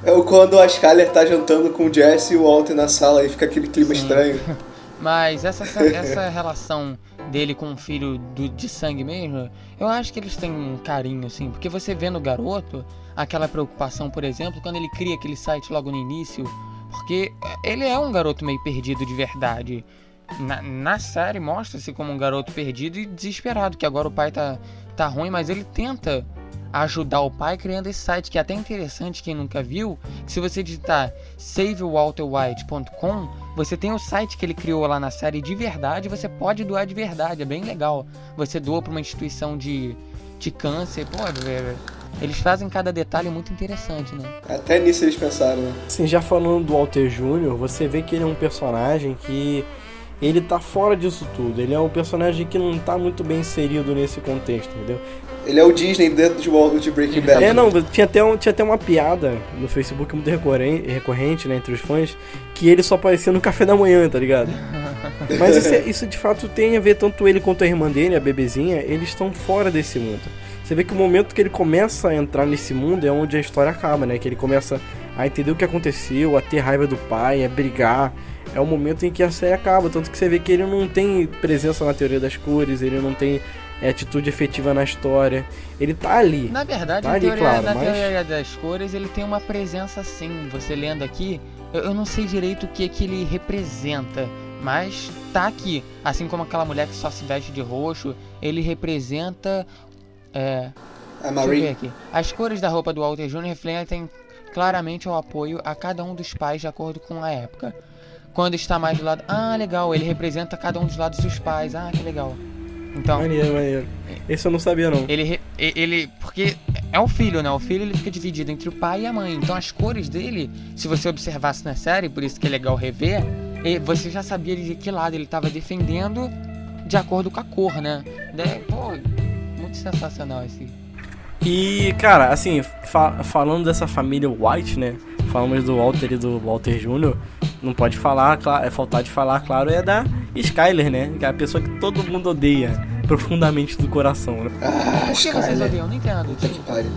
É o quando a Skyler tá jantando com o Jesse e o Walter na sala e fica aquele clima
Sim.
estranho.
Mas essa, essa relação dele com o filho do, de sangue mesmo, eu acho que eles têm um carinho, assim, porque você vê no garoto aquela preocupação, por exemplo, quando ele cria aquele site logo no início, porque ele é um garoto meio perdido de verdade. Na, na série mostra-se como um garoto perdido e desesperado, que agora o pai tá, tá ruim, mas ele tenta ajudar o pai criando esse site que é até interessante quem nunca viu. Que se você digitar savewalterwhite.com, você tem o site que ele criou lá na série de verdade, você pode doar de verdade, é bem legal. Você doa para uma instituição de, de câncer, pô, é- eles fazem cada detalhe muito interessante, né?
Até nisso eles pensaram, né?
Assim, já falando do Walter Jr., você vê que ele é um personagem que ele tá fora disso tudo. Ele é um personagem que não tá muito bem inserido nesse contexto, entendeu?
Ele é o Disney dentro de, Wall- de Breaking Bad.
É, não, tinha até, um- tinha até uma piada no Facebook muito recorrente, recorrente né, entre os fãs, que ele só aparecia no café da manhã, tá ligado? Mas isso, é- isso de fato tem a ver, tanto ele quanto a irmã dele, a bebezinha, eles estão fora desse mundo. Você vê que o momento que ele começa a entrar nesse mundo é onde a história acaba, né? Que ele começa a entender o que aconteceu, a ter raiva do pai, a brigar. É o momento em que a série acaba. Tanto que você vê que ele não tem presença na teoria das cores, ele não tem é, atitude efetiva na história. Ele tá ali.
Na verdade,
Tá
na
ali,
teoria,
claro,
na
mas-
teoria das cores, ele tem uma presença sim. Você lendo aqui, eu, eu não sei direito o que, que ele representa, mas tá aqui. Assim como aquela mulher que só se veste de roxo, ele representa. É,
A
eu ver
Marie.
aqui. As cores da roupa do Walter Jr. refletem claramente o apoio a cada um dos pais de acordo com a época. Quando está mais do lado. Ah, legal, ele representa cada um dos lados dos pais. Ah, que legal. Então.
Maneiro, maneiro. Esse eu não sabia, não.
Ele, ele. Porque é o filho, né? O filho ele fica dividido entre o pai e a mãe. Então as cores dele, se você observasse na série, por isso que é legal rever, e você já sabia de que lado ele estava defendendo de acordo com a cor, né? Daí, pô, muito sensacional esse.
E, cara, assim, fa- falando dessa família White, né? Falamos do Walter e do Walter Jr., não pode falar, é faltar de falar, claro, é da Skyler, né? Que é a pessoa que todo mundo odeia profundamente do coração, né?
Ah,
Por que vocês odeiam? Não entendo.
Puta que pariu.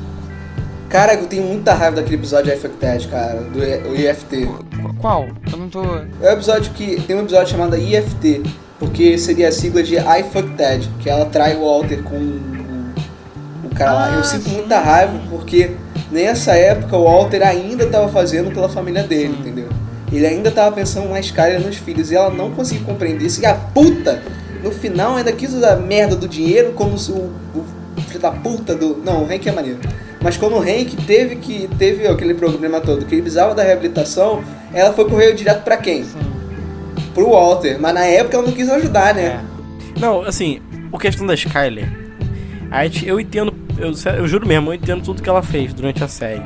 Cara, eu tenho muita raiva daquele episódio de I Fuck Ted, cara, do IFT.
qu- qual? Eu não tô.
É um episódio que. Tem um episódio chamado IFT, porque seria a sigla de I Fuck Ted, que ela trai o Walter com o, o cara lá.
Ah,
Eu sinto
sim.
muita raiva porque nessa época o Walter ainda tava fazendo pela família dele, entendeu? Ele ainda tava pensando na Skyler nos filhos e ela não conseguiu compreender isso. E a puta, no final, ainda quis usar a merda do dinheiro como se o, o filho da puta do. Não, o Hank é maneiro. Mas quando o Hank teve que teve aquele problema todo, que ele precisava da reabilitação, ela foi correr direto pra quem?
Sim.
Pro Walter. Mas na época ela não quis ajudar, né?
É.
Não, assim, o questão da Skyler, a gente- eu entendo, eu, eu juro mesmo, eu entendo tudo que ela fez durante a série.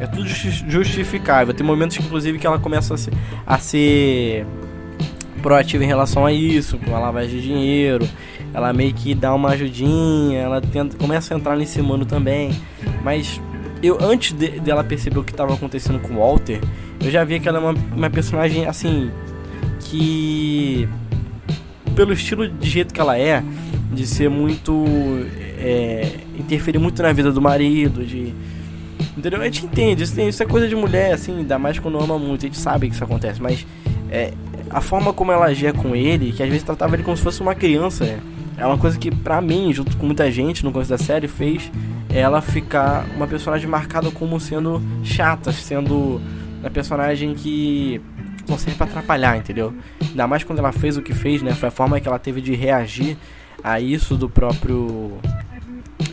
É tudo justi- justificável. Tem momentos, inclusive, que ela começa a ser, a ser proativa em relação a isso, com a lavagem de dinheiro. Ela meio que dá uma ajudinha, ela tenta, começa a entrar nesse mundo também. Mas eu antes de- dela perceber o que estava acontecendo com o Walter, eu já via que ela é uma, uma personagem assim que pelo estilo de jeito que ela é, de ser muito. É, interferir muito na vida do marido, de. Entendeu? A gente entende, isso, é coisa de mulher, assim, ainda mais quando ama muito, a gente sabe que isso acontece, mas é, a forma como ela agia com ele, que às vezes tratava ele como se fosse uma criança, é, é uma coisa que, pra mim, junto com muita gente no começo da série, fez ela ficar uma personagem marcada como sendo chata, sendo uma personagem que pra atrapalhar, entendeu? Ainda mais quando ela fez o que fez, né? Foi a forma que ela teve de reagir a isso do próprio.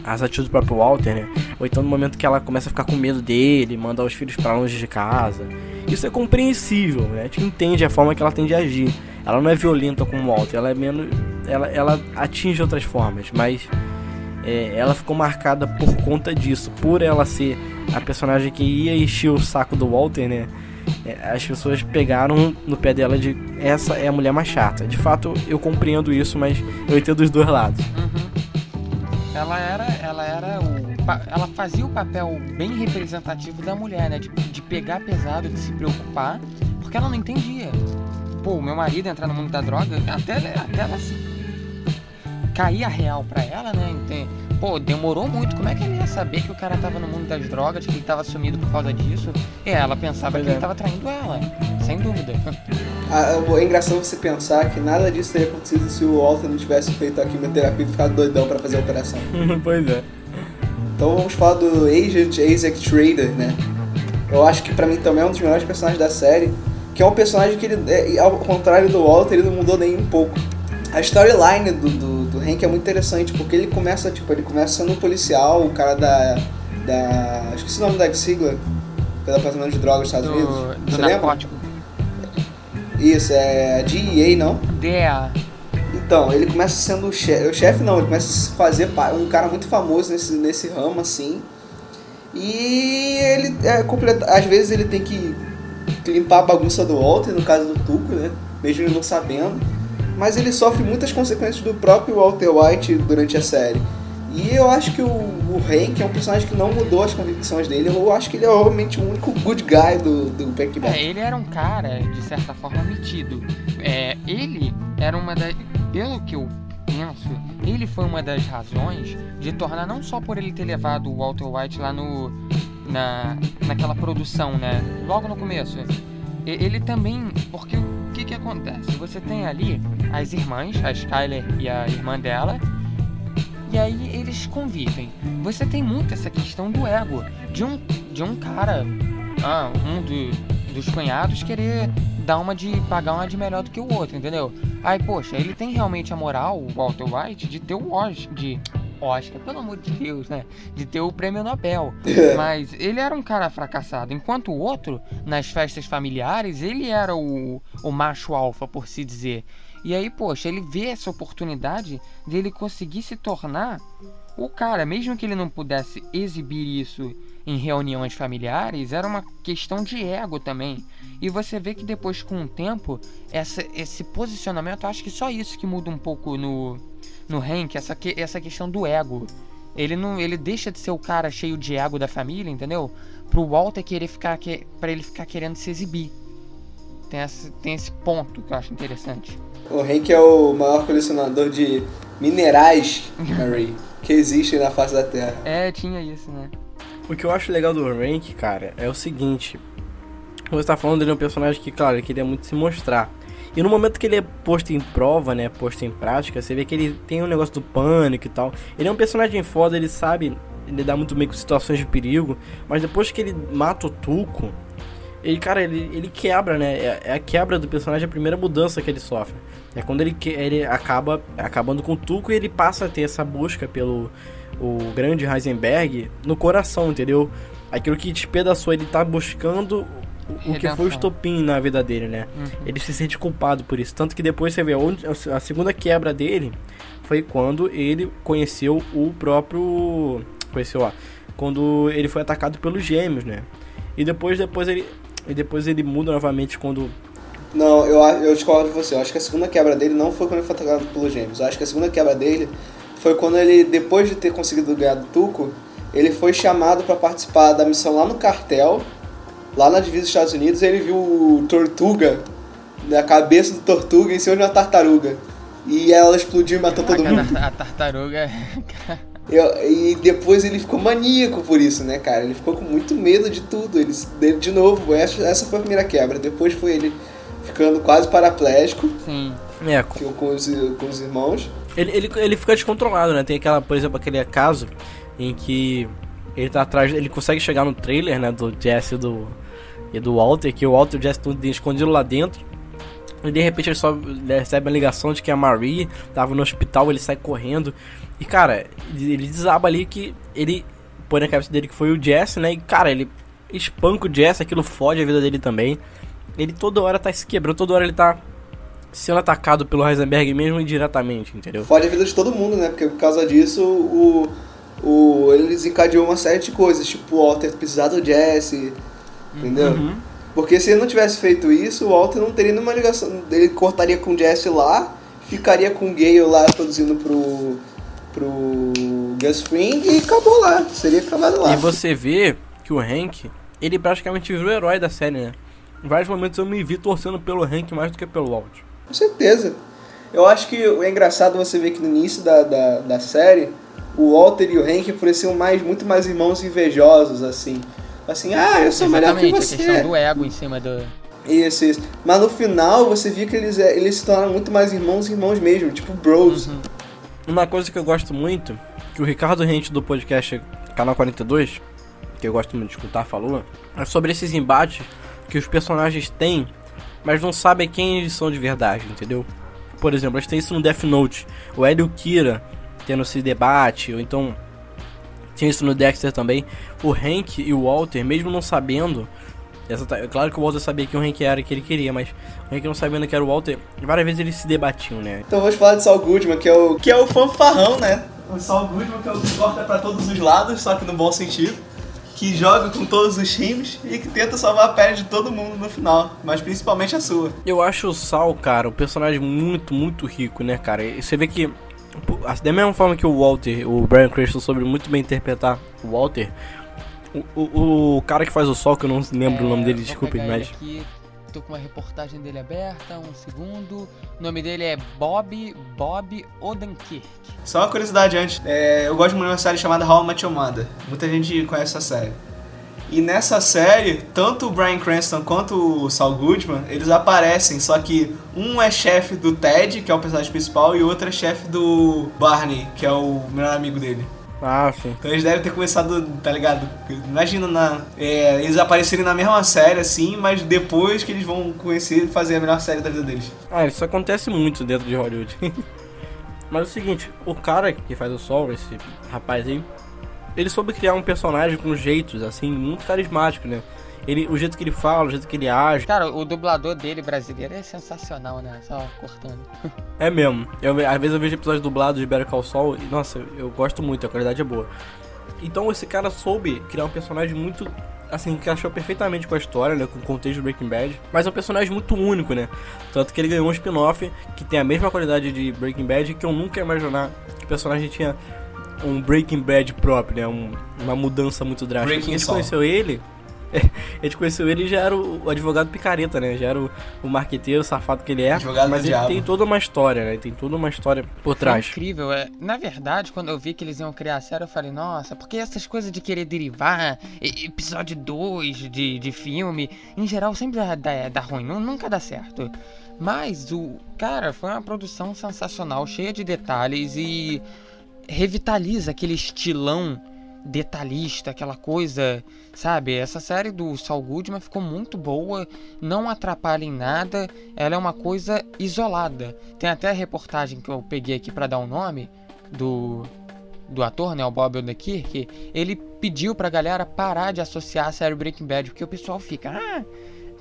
As atitudes do próprio Walter, né? Ou então no momento que ela começa a ficar com medo dele, mandar os filhos pra longe de casa. Isso é compreensível, né? A gente entende a forma que ela tem de agir. Ela não é violenta como o Walter, ela é menos. Ela, ela atinge outras formas, mas é, ela ficou marcada por conta disso, por ela ser a personagem que ia encher o saco do Walter, né? É, as pessoas pegaram no pé dela de essa é a mulher mais chata. De fato, eu compreendo isso, mas eu entendo os dois lados.
Uhum. Ela era, ela era o, ela fazia o papel bem representativo da mulher, né? De, de pegar pesado, de se preocupar, porque ela não entendia. Pô, meu marido entrar no mundo da droga, até, até ela se cair a real pra ela, né? Ente- Pô, demorou muito. Como é que ele ia saber que o cara tava no mundo das drogas, que ele tava sumido por causa disso? E ela pensava
Pois
que
é.
ele tava traindo ela, sem dúvida.
Ah, é engraçado você pensar que nada disso teria acontecido se o Walter não tivesse feito a quimioterapia e ficado doidão pra fazer a operação.
pois é.
Então vamos falar do Agent Isaac Trader, né? Eu acho que pra mim também é um dos melhores personagens da série, que é um personagem que ele, é, ao contrário do Walter, ele não mudou nem um pouco. A storyline do, do Hank é muito interessante, porque ele começa, tipo, ele começa sendo um policial, o cara da. da. Esqueci o nome da sigla. Do Departamento de Drogas dos Estados Unidos.
Do, do
Você lembra?
narcótico.
Isso, é DEA, não?
DEA.
Então, ele começa sendo o chefe. O chefe não, ele começa a fazer um cara muito famoso nesse, nesse ramo, assim. E ele é completa. Às vezes ele tem que limpar a bagunça do Walter, no caso do Tuco, né? Mesmo ele não sabendo. Mas ele sofre muitas consequências do próprio Walter White durante a série. E eu acho que o, o Hank é um personagem que não mudou as convicções dele. Eu acho que ele é realmente o único good guy do, do Breaking
É, ele era um cara, de certa forma, metido. É, ele era uma das. Pelo que eu penso, ele foi uma das razões de tornar, não só por ele ter levado o Walter White lá no. Na, naquela produção, né? Logo no começo. Ele também. Porque que que acontece? Você tem ali as irmãs, a Skyler e a irmã dela. E aí eles convivem. Você tem muito essa questão do ego. De um, de um cara ah, um do- dos cunhados querer dar uma de pagar uma de melhor do que o outro, entendeu? Aí, poxa, ele tem realmente a moral, o Walter White, de ter o Oscar, de Oscar, pelo amor de Deus, né? De ter o prêmio Nobel. Mas ele era um cara fracassado, enquanto o outro, nas festas familiares, ele era o, o macho alfa, por se dizer. E aí, poxa, ele vê essa oportunidade de ele conseguir se tornar o cara, mesmo que ele não pudesse exibir isso em reuniões familiares, era uma questão de ego também. E você vê que depois, com o tempo, essa, esse posicionamento, acho que só isso que muda um pouco no, no Hank, essa, que- essa questão do ego. Ele não, ele deixa de ser o cara cheio de ego da família, entendeu? Pro Walter querer ficar, que, para ele ficar querendo se exibir. Tem esse, tem esse ponto que eu acho interessante.
O Hank é o maior colecionador de minerais, Mary, que existem na face da Terra.
É, tinha isso, né?
O que eu acho legal do Rank, cara, é o seguinte. Você tá falando dele é um personagem que, claro, ele queria muito se mostrar. E no momento que ele é posto em prova, né, posto em prática, você vê que ele tem um negócio do pânico e tal. Ele é um personagem foda, ele sabe lidar muito bem com situações de perigo, mas depois que ele mata o Tuco, ele, cara, ele, ele quebra, né? É, é a quebra do personagem, a primeira mudança que ele sofre. É quando ele, ele acaba acabando com o Tuco e ele passa a ter essa busca pelo o grande Heisenberg no coração, entendeu? Aquilo que despedaçou, ele tá buscando o, que foi o estopim na vida dele, né? Ele se sente culpado por isso. Tanto que depois você vê a segunda quebra dele foi quando ele conheceu o próprio. Conheceu, ó. Quando ele foi atacado pelos gêmeos, né? E depois, depois ele. E depois ele muda novamente quando.
Não, eu, eu discordo de você. Eu acho que a segunda quebra dele não foi quando ele foi atacado pelos gêmeos. Eu acho que a segunda quebra dele foi quando ele, depois de ter conseguido ganhar do Tuco, ele foi chamado para participar da missão lá no cartel, lá na divisa dos Estados Unidos, ele viu o Tortuga, a cabeça do Tortuga em cima de uma tartaruga. E ela explodiu e matou todo mundo.
A tartaruga.
Eu- e depois ele ficou maníaco por isso, né, cara? Ele ficou com muito medo de tudo. Ele, dele, de novo, essa, essa foi a primeira quebra. Depois foi ele ficando quase paraplégico
Sim.
É,
com, com os, com os irmãos.
Ele, ele, ele fica descontrolado, né? Tem aquela, por exemplo, aquele caso em que ele tá atrás, ele consegue chegar no trailer, né, do Jesse e do, e do Walter, que o Walter e o Jesse estão escondidos lá dentro. E de repente ele só recebe a ligação de que a Marie tava no hospital, ele sai correndo. E cara, ele ele desaba ali que ele põe na cabeça dele que foi o Jesse, né? E cara, ele espanca o Jesse, aquilo fode a vida dele também. Ele toda hora tá se quebrando, toda hora ele tá sendo atacado pelo Heisenberg mesmo indiretamente, entendeu?
Fode a vida de todo mundo, né? Porque por causa disso, o, o, ele desencadeou uma série de coisas, tipo o Walter precisar do Jesse, entendeu?
Uhum.
Porque se ele não tivesse feito isso, o Walter não teria nenhuma ligação. Ele cortaria com o Jesse lá, ficaria com o Gale lá produzindo pro, pro Gus Fring e acabou lá. Seria acabado lá.
E você vê que o Hank, ele praticamente virou o herói da série, né? Em vários momentos eu me vi torcendo pelo Hank mais do que pelo Walt.
Com certeza. Eu acho que é engraçado você ver que no início da, da, da série, o Walter e o Hank pareciam mais, muito mais irmãos invejosos, assim. Assim, ah, eu sou melhor que
Exatamente, a questão
você.
do ego em cima do.
Isso, isso. Mas no final você via que eles, é, eles se tornaram muito mais irmãos irmãos mesmo, tipo bros.
Uhum.
Uma coisa que eu gosto muito, que o Ricardo Rente do podcast Canal 42, que eu gosto muito de escutar, falou, é sobre esses embates que os personagens têm, mas não sabem quem eles são de verdade, entendeu? por exemplo, a gente tem isso no Death Note. O Ed e o Kira tendo esse debate, ou então tinha isso no Dexter também. O Hank e o Walter, mesmo não sabendo. Essa, tá- claro que o Walter sabia que o Hank era o que ele queria, mas o Hank não sabendo que era o Walter, várias vezes eles se debatiam, né?
Então vamos falar de Saul Goodman, que é o, que é o fanfarrão, né? O Saul Goodman que é o que corta pra todos os lados, só que no bom sentido. Que joga com todos os times e que tenta salvar a pele de todo mundo no final, mas principalmente a sua.
Eu acho o Sal, cara, um personagem muito, muito rico, né, cara? E você vê que, da mesma forma que o Walter, o Brian Cranston soube muito bem interpretar o Walter, o, o, o cara que faz o Sol, que eu não lembro o nome dele,
É, vou
desculpe, mas...
Aqui. Tô com uma reportagem dele aberta, um segundo. O nome dele é Bob Bob Odenkirk.
Só uma curiosidade antes, é, eu gosto muito de uma série chamada How I Met Your Mother. Muita gente conhece essa série. E nessa série, tanto o Brian Cranston quanto o Saul Goodman, eles aparecem, só que um é chefe do Ted, que é o personagem principal, e o outro é chefe do Barney, que é o melhor amigo dele.
Ah, sim.
Então eles devem ter começado, tá ligado? Imagina na, é, eles aparecerem na mesma série, assim, mas depois que eles vão conhecer e fazer a melhor série da vida deles.
Ah, isso acontece muito dentro de Hollywood. Mas é o seguinte, o cara que faz o Sol, esse rapaz aí, ele soube criar um personagem com jeitos, assim, muito carismático, né? Ele, o jeito que ele fala, o jeito que ele age.
Cara, o dublador dele brasileiro é sensacional, né? Só cortando.
É mesmo. Eu, às vezes eu vejo episódios dublados de Better Call Saul e, nossa, eu, gosto muito, a qualidade é boa. Então esse cara soube criar um personagem muito, assim, que achou perfeitamente com a história, né, com o contexto do Breaking Bad. Mas é um personagem muito único, né? Tanto que ele ganhou um spin-off que tem a mesma qualidade de Breaking Bad que eu nunca ia imaginar que o personagem tinha um Breaking Bad próprio, né? Um- uma mudança muito drástica.
Breaking
a gente
Saul.
conheceu ele... A gente conheceu ele e já era o, o advogado picareta, né? Já era o, o marqueteiro safado que ele é.
Advogado
mas
do
ele
diabo.
tem toda uma história, né? Tem toda uma história por trás.
incrível, é. Na verdade, quando eu vi que eles iam criar a série, eu falei, nossa, porque essas coisas de querer derivar, episódio 2 de, de filme, em geral sempre dá, dá, dá ruim, nu- nunca dá certo. Mas o. Cara, foi uma produção sensacional, cheia de detalhes e revitaliza aquele estilão detalhista, aquela coisa, sabe? Essa série do Saul Goodman ficou muito boa, não atrapalha em nada, ela é uma coisa isolada. Tem até a reportagem que eu peguei aqui pra dar o nome do do ator, né, o Bob Odenkirk, ele pediu pra galera parar de associar a série Breaking Bad, porque o pessoal fica, ah,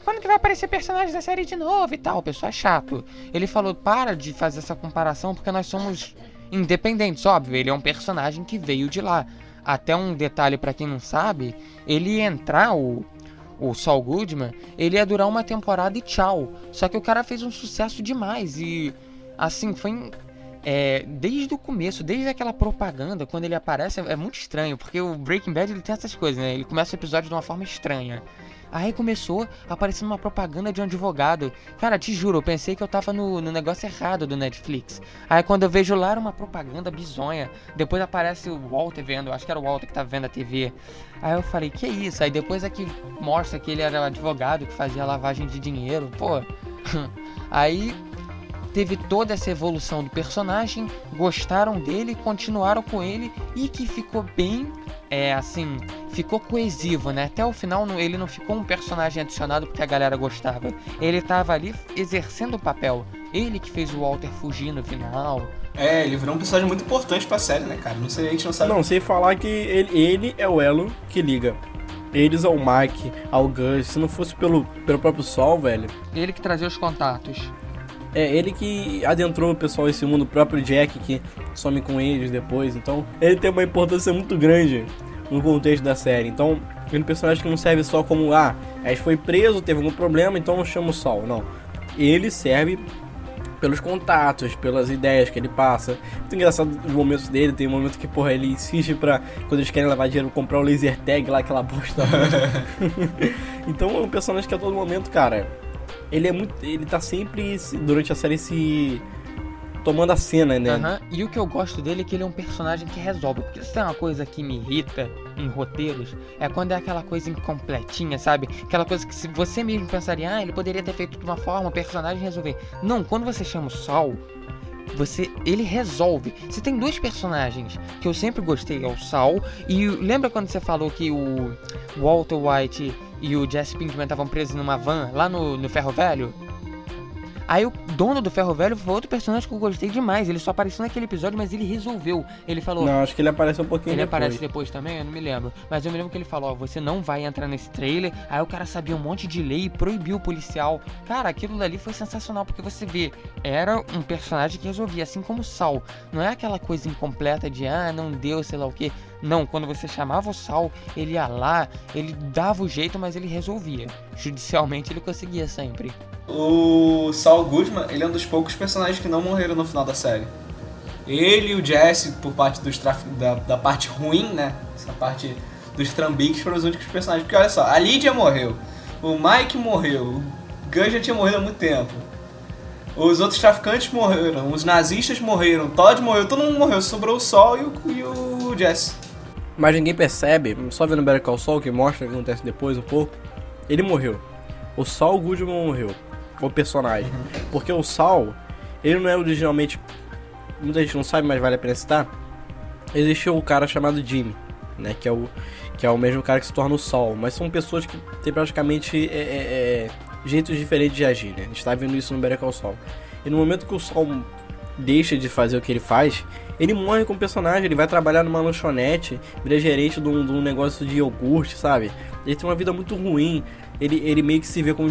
quando que vai aparecer personagens da série de novo e tal? O pessoal é chato. Ele falou, para de fazer essa comparação, porque nós somos independentes, óbvio, ele é um personagem que veio de lá. Até um detalhe pra quem não sabe, ele entrar o o Saul Goodman, ele ia durar uma temporada e tchau. Só que o cara fez um sucesso demais e assim foi é, desde o começo, desde aquela propaganda, quando ele aparece, é muito estranho, porque o Breaking Bad ele tem essas coisas, né? Ele começa o episódio de uma forma estranha. Aí começou aparecendo uma propaganda de um advogado. Cara, te juro, eu pensei que eu tava no, no negócio errado do Netflix. Aí quando eu vejo lá era uma propaganda bizonha. Depois aparece o Walter vendo, acho que era o Walter que tava vendo a TV. Aí eu falei, que isso? Aí depois é que mostra que ele era o advogado que fazia lavagem de dinheiro. Pô. Aí teve toda essa evolução do personagem, gostaram dele, continuaram com ele e que ficou bem, é assim, ficou coesivo, né? Até o final ele não ficou um personagem adicionado porque a galera gostava. Ele tava ali exercendo o papel. Ele que fez o Walter fugir no final.
É, ele virou um personagem muito importante pra série, né, cara? Não sei, a gente não sabe.
Não, sem falar que ele, ele é o elo que liga eles ao Mike, ao Gus. Se não fosse pelo, pelo próprio Sol, velho.
Ele que trazia os contatos.
É ele que adentrou o pessoal esse mundo, o próprio Jack que some com eles depois. Então, ele tem uma importância muito grande no contexto da série. Então, ele é um personagem que não serve só como, ah, a gente foi preso, teve algum problema, então chama o Sol. Não. Ele serve pelos contatos, pelas ideias que ele passa. Muito engraçado os momentos dele, tem um momento que, porra, ele insiste pra, quando eles querem levar dinheiro, comprar o laser tag lá, aquela bosta. então é um personagem que a todo momento, cara, ele é muito. Ele tá sempre, se- durante a série, se. tomando a cena, né?
Aham, E o que eu gosto dele é que ele é um personagem que resolve. Porque se tem uma coisa que me irrita em roteiros, é quando é aquela coisa incompletinha, sabe? Aquela coisa que se você mesmo pensaria, ah, ele poderia ter feito de uma forma, o personagem resolver. Não, quando você chama o Sol, você ele resolve. Você tem dois personagens que eu sempre gostei, é o Sal e lembra quando você falou que o Walter White e o Jesse Pinkman estavam presos numa van lá no, no Ferro Velho? Aí o dono do Ferro Velho foi outro personagem que eu gostei demais. Ele só apareceu naquele episódio, mas ele resolveu. Ele falou.
Não, acho que ele apareceu um pouquinho
Ele
depois.
aparece depois também? Eu não me lembro. Mas eu me lembro que ele falou, ó, você não vai entrar nesse trailer. Aí o cara sabia um monte de lei e proibiu o policial. Cara, aquilo dali foi sensacional, porque você vê, era um personagem que resolvia, assim como o Sal. Não é aquela coisa incompleta de, ah, não deu, sei lá o quê. Não, quando você chamava o Sal, ele ia lá, ele dava o jeito, mas ele resolvia. Judicialmente ele conseguia sempre.
O Saul Goodman, ele é um dos poucos personagens que não morreram no final da série. Ele e o Jesse, por parte dos traf... da, da parte ruim, né? Essa parte dos trambiques foram os únicos personagens. Porque olha só, a Lydia morreu, o Mike morreu, o Gun já tinha morrido há muito tempo. Os outros traficantes morreram, os nazistas morreram, Todd morreu, todo mundo morreu, sobrou o Sol e o, e o Jesse.
Mas ninguém percebe, só vendo Better Call Saul, que mostra o que acontece depois um pouco, ele morreu. O Saul Goodman morreu, o personagem. Porque o Saul, ele não é originalmente... Muita gente não sabe, mas vale a pena citar. Existiu o cara chamado Jimmy, né? Que é o, que é o mesmo cara que se torna o Saul. Mas são pessoas que têm praticamente é, é, é, jeitos diferentes de agir, né? A gente tá vendo isso no Better Call Saul. E no momento que o Saul deixa de fazer o que ele faz, ele morre com o personagem, ele vai trabalhar numa lanchonete, vira gerente de um, de um negócio de iogurte, sabe? Ele tem uma vida muito ruim, ele, ele meio que se vê como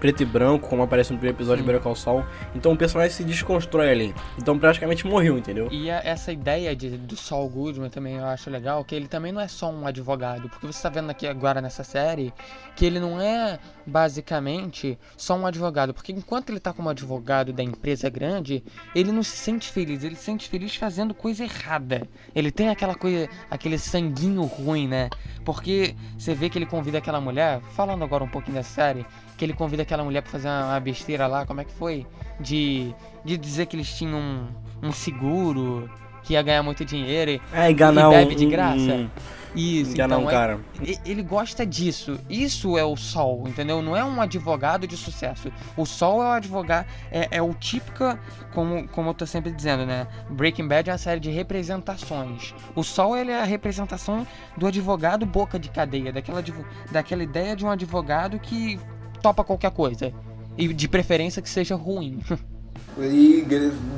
preto, e- branco, como aparece no primeiro episódio de Better Call Saul. Então o personagem se desconstrói ali. Então praticamente morreu, entendeu?
E a- essa ideia de, do Saul Goodman também eu acho legal, que ele também não é só um advogado, porque você tá vendo aqui agora nessa série que ele não é basicamente só um advogado, porque enquanto ele tá como advogado da empresa grande, ele não se sente feliz, ele se sente feliz fazendo coisa errada. Ele tem aquela coisa, aquele sanguinho ruim, né? Porque você vê que ele convida aquela mulher, falando agora um pouquinho da série, que ele convida aquela mulher pra fazer uma, besteira lá, como é que foi? De, de dizer que eles tinham um, um seguro, que ia ganhar muito dinheiro. E,
É, enganar
E bebe
um,
de graça?
um-
isso,
enganar
então
um
é-
cara.
Ele gosta disso. Isso é o Sol, entendeu? Não é um advogado de sucesso. O Sol é o advogado, é, é o típico, como, como eu tô sempre dizendo, né? Breaking Bad é uma série de representações. O Sol ele é a representação do advogado boca de cadeia, daquela, daquela ideia de um advogado que topa qualquer coisa. E de preferência que seja ruim.
E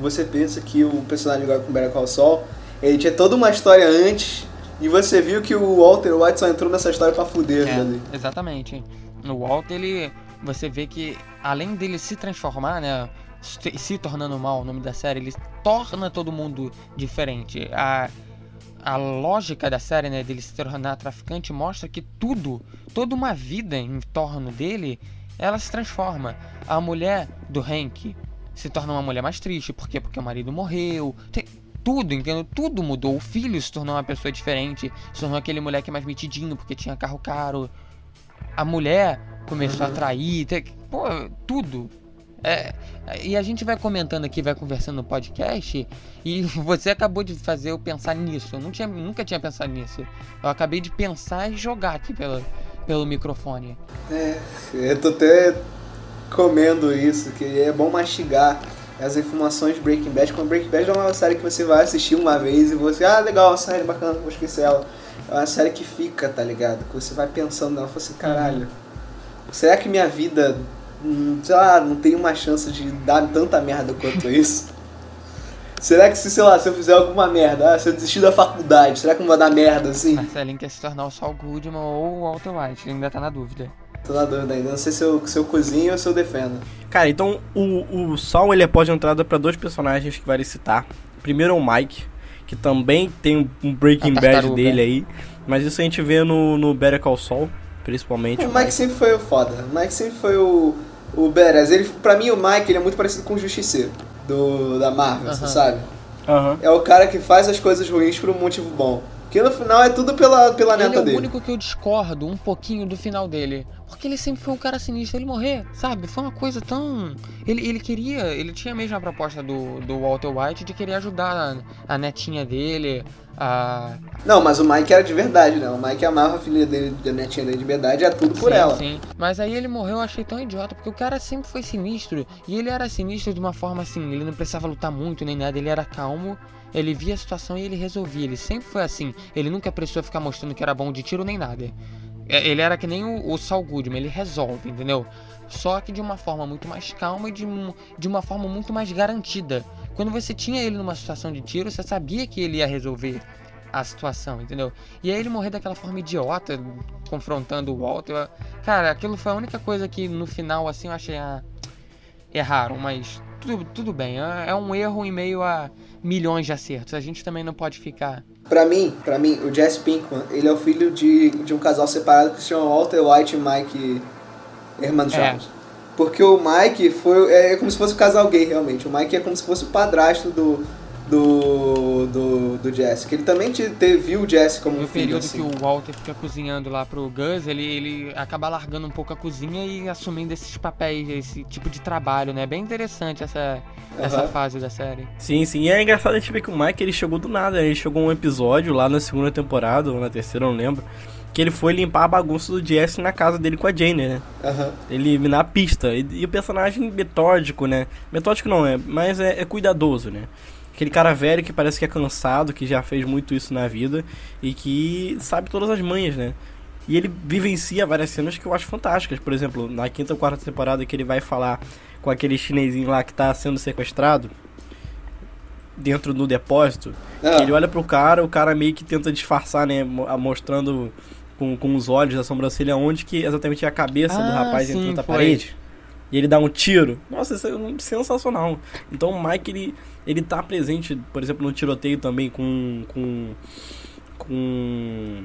você pensa que o personagem agora com Better Call Saul, ele tinha toda uma história antes, e você viu que o Walter White só entrou nessa história pra fuder
É,
ali.
exatamente. No Walt, ele. Você vê que além dele se transformar, né? Se, se tornando mal o nome da série, ele torna todo mundo diferente. A, a lógica da série, né, dele se tornar traficante, mostra que tudo, toda uma vida em torno dele, ela se transforma. A mulher do Hank se torna uma mulher mais triste. Por quê? Porque o marido morreu. Tem, tudo, entendeu? Tudo mudou. O filho se tornou uma pessoa diferente. Se tornou aquele moleque mais metidinho porque tinha carro caro. A mulher começou a trair. Tem, pô, tudo. É, e a gente vai comentando aqui, vai conversando no podcast. E você acabou de fazer eu pensar nisso. Eu tinha, nunca tinha pensado nisso. Eu acabei de pensar e jogar aqui pelo, pelo microfone.
É, eu tô até comendo isso, que é bom mastigar as informações de Breaking Bad. Quando Breaking Bad é uma série que você vai assistir uma vez e você, ah, legal, uma série bacana, vou esquecer ela. É uma série que fica, tá ligado? Que você vai pensando nela, fala assim, caralho, será que minha vida, sei lá, não tem uma chance de dar tanta merda quanto isso? Será que se, sei lá, se eu fizer alguma merda, ah, se eu desistir da faculdade, será que não vai dar merda assim?
Marcelinho quer se tornar o Saul Goodman ou o Walter White, ele ainda tá na dúvida.
Tô na dúvida ainda, não sei se eu, se eu cozinho ou se eu defendo.
Cara, então o, o Saul ele é pode entrada pra dois personagens que vale citar. Primeiro é o Mike, que também tem um- Breaking Bad dele aí. Mas isso a gente vê no, no Better Call Saul, principalmente.
O Mike sempre foi o foda. O Mike sempre foi o, o badass. Ele, pra mim, o Mike ele é muito parecido com o Justiceiro do, da Marvel, você
Aham.
sabe?
Aham.
É o cara que faz as coisas ruins por um motivo bom. Que no final é tudo pela, pela
Ele
neta
é o
dele.
único que eu discordo um pouquinho do final dele. Porque ele sempre foi um cara sinistro, ele morrer, sabe? Foi uma coisa tão. Ele, ele queria. Ele tinha a mesma proposta do, do Walter White de querer ajudar a, a netinha dele. A.
Não, mas o Mike era de verdade, né? O Mike amava a filha dele, a netinha dele de verdade, é tudo por
sim,
ela.
Sim. Mas aí ele morreu, eu achei tão idiota, porque o cara sempre foi sinistro. E ele era sinistro de uma forma assim, ele não precisava lutar muito nem nada, ele era calmo. Ele via a situação e ele resolvia. Ele sempre foi assim. Ele nunca precisou ficar mostrando que era bom de tiro nem nada. É, Ele era que nem o, o Saul Goodman, ele resolve, entendeu? Só que de uma forma muito mais calma e de, de uma forma muito mais garantida. Quando você tinha ele numa situação de tiro, você sabia que ele ia resolver a situação, entendeu? E aí ele morrer daquela forma idiota, confrontando o Walter. Cara, aquilo foi a única coisa que no final, assim, eu achei. Ah, erraram, mas tudo, tudo bem. É é um erro em meio a milhões de acertos. A gente também não pode ficar.
Pra mim, pra mim, o Jesse Pinkman, ele é o filho de, de um casal separado que se chama Walter White e Mike Hermano
É.
Chaves. Porque o Mike foi. É como se fosse um casal gay, realmente. O Mike é como se fosse o padrasto do. Do. Do, do Jesse. Que ele também te, te- viu o Jesse como um
No
filho.
período
Assim.
que o Walter fica cozinhando lá pro Gus, ele, ele acaba largando um pouco a cozinha e assumindo esses papéis, esse tipo de trabalho, né? Bem interessante essa, essa
Aham.
fase da série.
Sim, sim. E é engraçado a gente ver que o Mike ele chegou do nada. né? Ele chegou um episódio lá na segunda temporada, ou na terceira, eu não lembro. Que ele foi limpar a bagunça do Jesse na casa dele com a Jane, né?
Aham.
eliminar a pista. E, e o personagem metódico, né? Metódico não é, mas é, é cuidadoso, né? Aquele cara velho que parece que é cansado, que já fez muito isso na vida e que sabe todas as manhas, né? E ele vivencia várias cenas que eu acho fantásticas. Por exemplo, na quinta ou quarta temporada que ele vai falar com aquele chinesinho lá que tá sendo sequestrado dentro do depósito.
Ah.
Ele olha pro cara, o cara meio que tenta disfarçar, né? Mostrando com, com os olhos da sobrancelha onde que exatamente é a cabeça do
Ah,
rapaz
sim,
dentro da
foi.
parede. E ele dá um tiro. Nossa, isso é sensacional. Então o Mike, ele, ele tá presente, por exemplo, no tiroteio também com. com. com.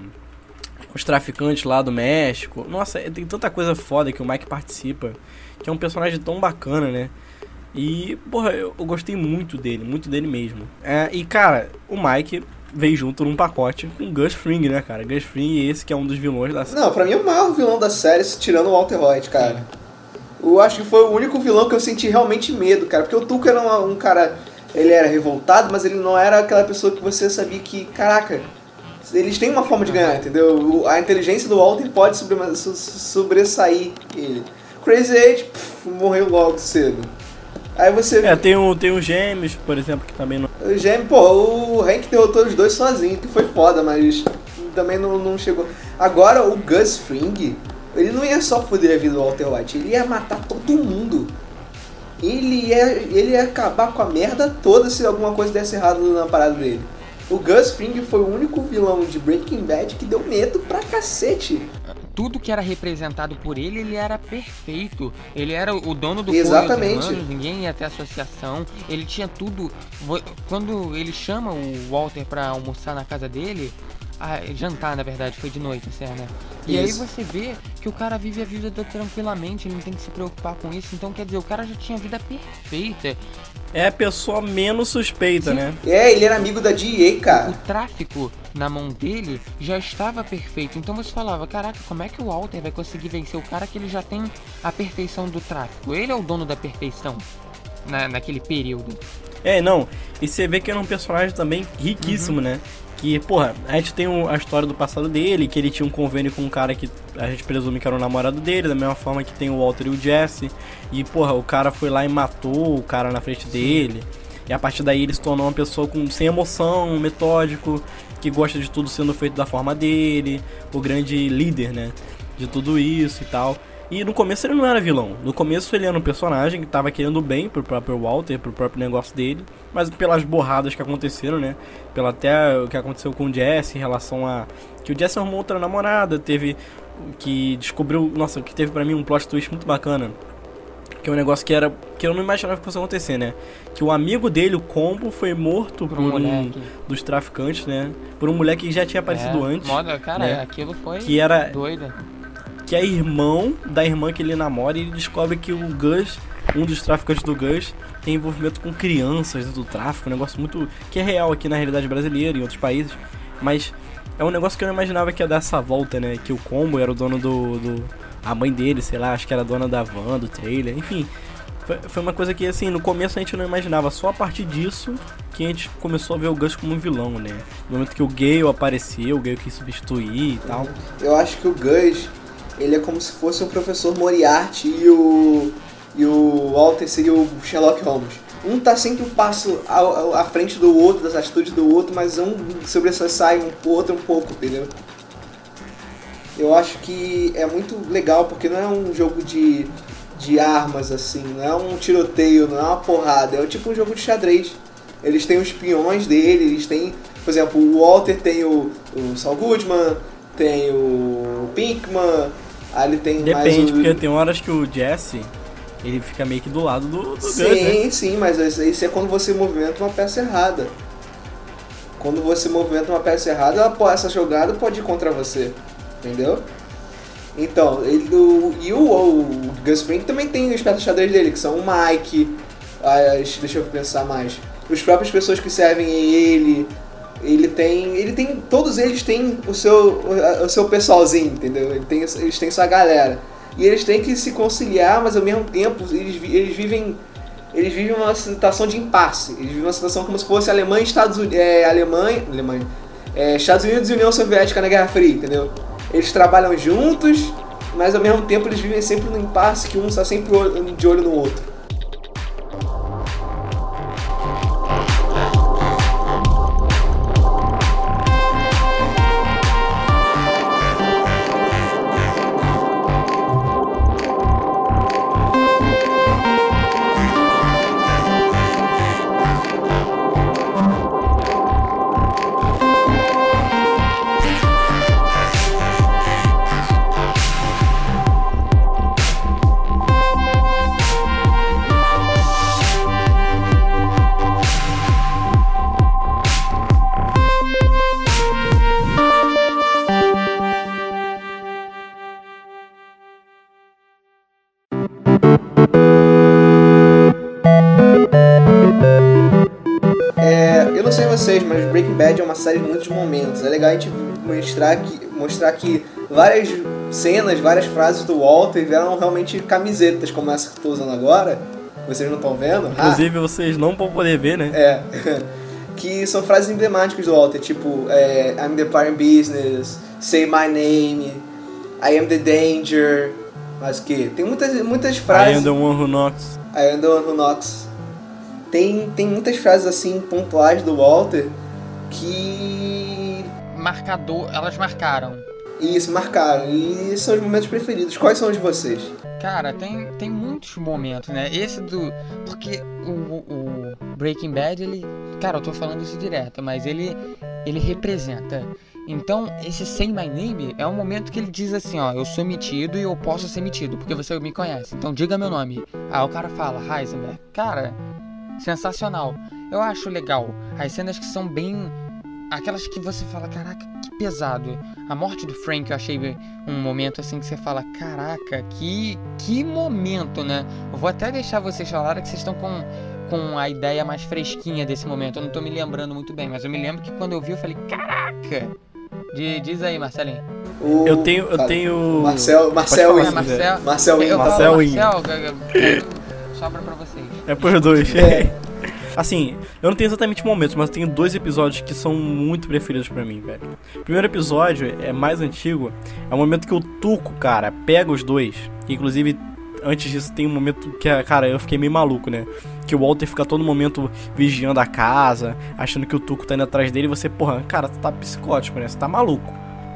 os traficantes lá do México. Nossa, é- tem tanta coisa foda que o Mike participa. Que é um personagem tão bacana, né? E, porra, eu, eu gostei muito dele, muito dele mesmo. É, e, cara, o Mike veio junto num pacote com Gus Fring, né, cara? Gus Fring, esse que é um dos vilões da série.
Não, pra mim é o maior vilão da série, tirando o Walter White, cara. Eu acho que foi o único vilão que eu senti realmente medo, cara. Porque o Tuca era um, um cara. Ele era revoltado, mas ele não era aquela pessoa que você sabia que, caraca, eles têm uma forma de ganhar, entendeu? A inteligência do Walter pode sobre- so- sobressair ele. Crazy Eight pff, morreu logo cedo. Aí você.
É, tem o, tem o Gêmeos, por exemplo, que também não.
O Gêmeo, pô, o Hank derrotou os dois sozinho, que foi foda, mas também não, não chegou. Agora, o Gus Fring, ele não ia só foder a vida do Walter White, ele ia matar todo mundo. Ele ia, ele ia acabar com a merda toda se alguma coisa desse errado na parada dele. O Gus Fring foi o único vilão de Breaking Bad que deu medo pra cacete.
Tudo que era representado por ele, ele era perfeito. Ele era o dono do
Exatamente.
Humanos, ninguém ia ter associação. Ele tinha tudo. Quando ele chama o Walter pra almoçar na casa dele, ah, jantar na verdade, foi de noite, assim, né? E aí
Isso.
você vê que o cara vive a vida da- tranquilamente, ele não tem que se preocupar com isso. Então quer dizer, o cara já tinha a vida perfeita.
É a pessoa menos suspeita,
Sim.
né?
É, ele era amigo da DEA,
O
cara.
tráfico na mão dele já estava perfeito. Então você falava, caraca, como é que o Walter vai conseguir vencer o cara que ele já tem a perfeição do tráfico? Ele é o dono da perfeição na, naquele período.
É, não. E você vê que era um personagem também riquíssimo, né? Que, porra, a gente tem o- a história do passado dele, que ele tinha um convênio com um cara que a gente presume que era o namorado dele, da mesma forma que tem o Walter e o Jesse. E, porra, o cara foi lá e matou o cara na frente dele. E a partir daí ele se tornou uma pessoa com, sem emoção, metódico, que gosta de tudo sendo feito da forma dele, o grande líder, né? De tudo isso e tal. E no começo ele não era vilão. No começo ele era um personagem que tava querendo bem pro próprio Walter, pro próprio negócio dele. Mas pelas borradas que aconteceram, né? Pelo até o que aconteceu com o Jesse em relação a. Que o Jesse arrumou outra namorada, teve. Que descobriu. Nossa, que teve pra mim um plot twist muito bacana. Que é um negócio que era. Que eu não imaginava que fosse acontecer, né? Que o amigo dele, o Combo, foi morto
Por
por,
um
dos traficantes, né? Por um moleque que já tinha aparecido
É,
antes.
Moda, cara,
né?
aquilo foi
Que era
doida.
Que é irmão da irmã que ele namora e ele descobre que o Gus, um dos traficantes do Gus, tem envolvimento com crianças do tráfico, um negócio muito. que é real aqui na realidade brasileira e em outros países, mas é um negócio que eu não imaginava que ia dar essa volta, né? Que o Combo era o dono do. do a mãe dele, sei lá, acho que era dona da van, do trailer, enfim. Foi, foi uma coisa que, assim, no começo a gente não imaginava, só a partir disso que a gente começou a ver o Gus como um vilão, né? No momento que o Gale apareceu, o Gale quis substituir e tal.
Eu acho que o Gus, ele é como se fosse o professor Moriarty e o e o Walter seria o Sherlock Holmes. Um tá sempre um passo à, frente do outro, das atitudes do outro, mas um sobressai um outro um pouco, entendeu? eu acho que é muito legal porque não é um jogo de, de armas assim, não é um tiroteio, não é uma porrada, é tipo um jogo de xadrez. Eles têm os peões dele, eles têm, por exemplo, o Walter tem o, o Saul Goodman, tem o Pinkman, aí ele tem
Depende,
o...
porque tem horas que o Jesse, ele fica meio que do lado do, do Gus, né?
Sim, sim, mas isso é quando você movimenta uma peça errada. Quando você movimenta uma peça errada, ela essa jogada pode ir contra você. Entendeu? Então, ele, o, e o, o Gus Fring também tem os peças xadrez dele, que são o Mike, as, deixa eu pensar mais. Os próprias pessoas que servem ele. Ele tem. Ele tem. Todos eles têm o seu. o, o seu pessoalzinho, entendeu? Ele tem, eles têm sua galera. E eles têm que se conciliar, mas ao mesmo tempo eles, eles vivem. Eles vivem uma situação de impasse. Eles vivem uma situação como se fosse Alemanha e Estados Unidos. É, Alemanha. Alemanha. É, Estados Unidos e União Soviética na Guerra Fria, entendeu? Eles trabalham juntos, mas ao mesmo tempo eles vivem sempre no impasse que um está sempre de olho no outro. Série de muitos momentos. É legal a gente mostrar que, mostrar que várias cenas, várias frases do Walter vieram realmente camisetas, como essa que eu tô usando agora. Vocês não estão vendo? Ah,
Inclusive, vocês não vão poder ver, né?
é. que são frases emblemáticas do Walter, tipo é, I'm the part in business, Say my name, I am the danger. Mas que? Tem muitas, muitas
I
frases.
am the one who knocks.
I am the one who knocks. Tem, tem muitas frases assim pontuais do Walter que
Marcador, elas marcaram.
isso marcaram e são os momentos preferidos. Quais são os de vocês?
Cara, tem, tem muitos momentos, né? Esse do. Porque o, o Breaking Bad, ele. Cara, eu tô falando isso direto, mas ele. Ele representa. Então, esse Say My Name é um momento que ele diz assim: ó, eu sou metido e eu posso ser metido, porque você me conhece. Então, diga meu nome. Aí o cara fala, Heisenberg. Cara, sensacional. Eu acho legal. As cenas que são bem. Aquelas que você fala, caraca, que pesado. A morte do Frank eu achei um momento assim que você fala, caraca, que, que momento, né? Eu vou até deixar vocês falarem que vocês estão com, com a ideia mais fresquinha desse momento. Eu não tô me lembrando muito bem, mas eu me lembro que quando eu vi eu falei, caraca! De- diz aí, Marcelinho.
O-
Eu tenho. Eu tenho.
Marcel, Marcel.
É. Marcel.
Marcel,
eu
Marcel.
Marcel, sobra pra vocês.
É por dois.
É.
Assim, eu não tenho exatamente momentos, mas tenho dois episódios que são muito preferidos pra mim, velho. O primeiro episódio é mais antigo, é o momento que o Tuco, cara, pega os dois. Inclusive, antes disso tem um momento que, cara, eu fiquei meio maluco, né? Que o Walter fica todo momento vigiando a casa, achando que o Tuco tá indo atrás dele e você, porra, cara, tu tá psicótico, né? Você tá maluco.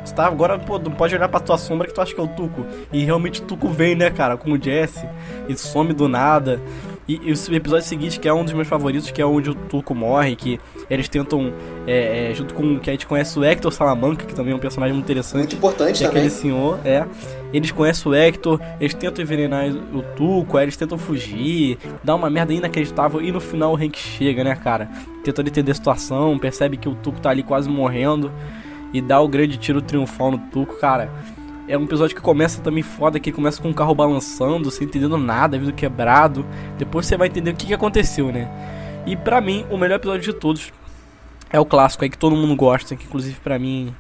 Você tá agora, pô, não pode olhar pra tua sombra que tu acha que é o Tuco. E realmente o Tuco vem, né, cara, com o Jesse e some do nada. E, e o episódio seguinte, que é um dos meus favoritos, que é onde o Tuco morre, que eles tentam, é, é, junto com que a gente conhece o Hector Salamanca, que também é um personagem muito interessante.
Muito importante
é
também.
aquele senhor, é. Eles conhecem o Hector, eles tentam envenenar o Tuco, aí eles tentam fugir, dá uma merda inacreditável e no final o Hank chega, né, cara? Tentando entender a situação, percebe que o Tuco tá ali quase morrendo e dá o grande tiro triunfal no Tuco, cara. É um episódio que começa também foda, que começa com o carro balançando, sem entendendo nada, vidro quebrado. Depois você vai entender o que, que aconteceu, né? E pra mim, o melhor episódio de todos é o clássico aí que todo mundo gosta, que inclusive pra mim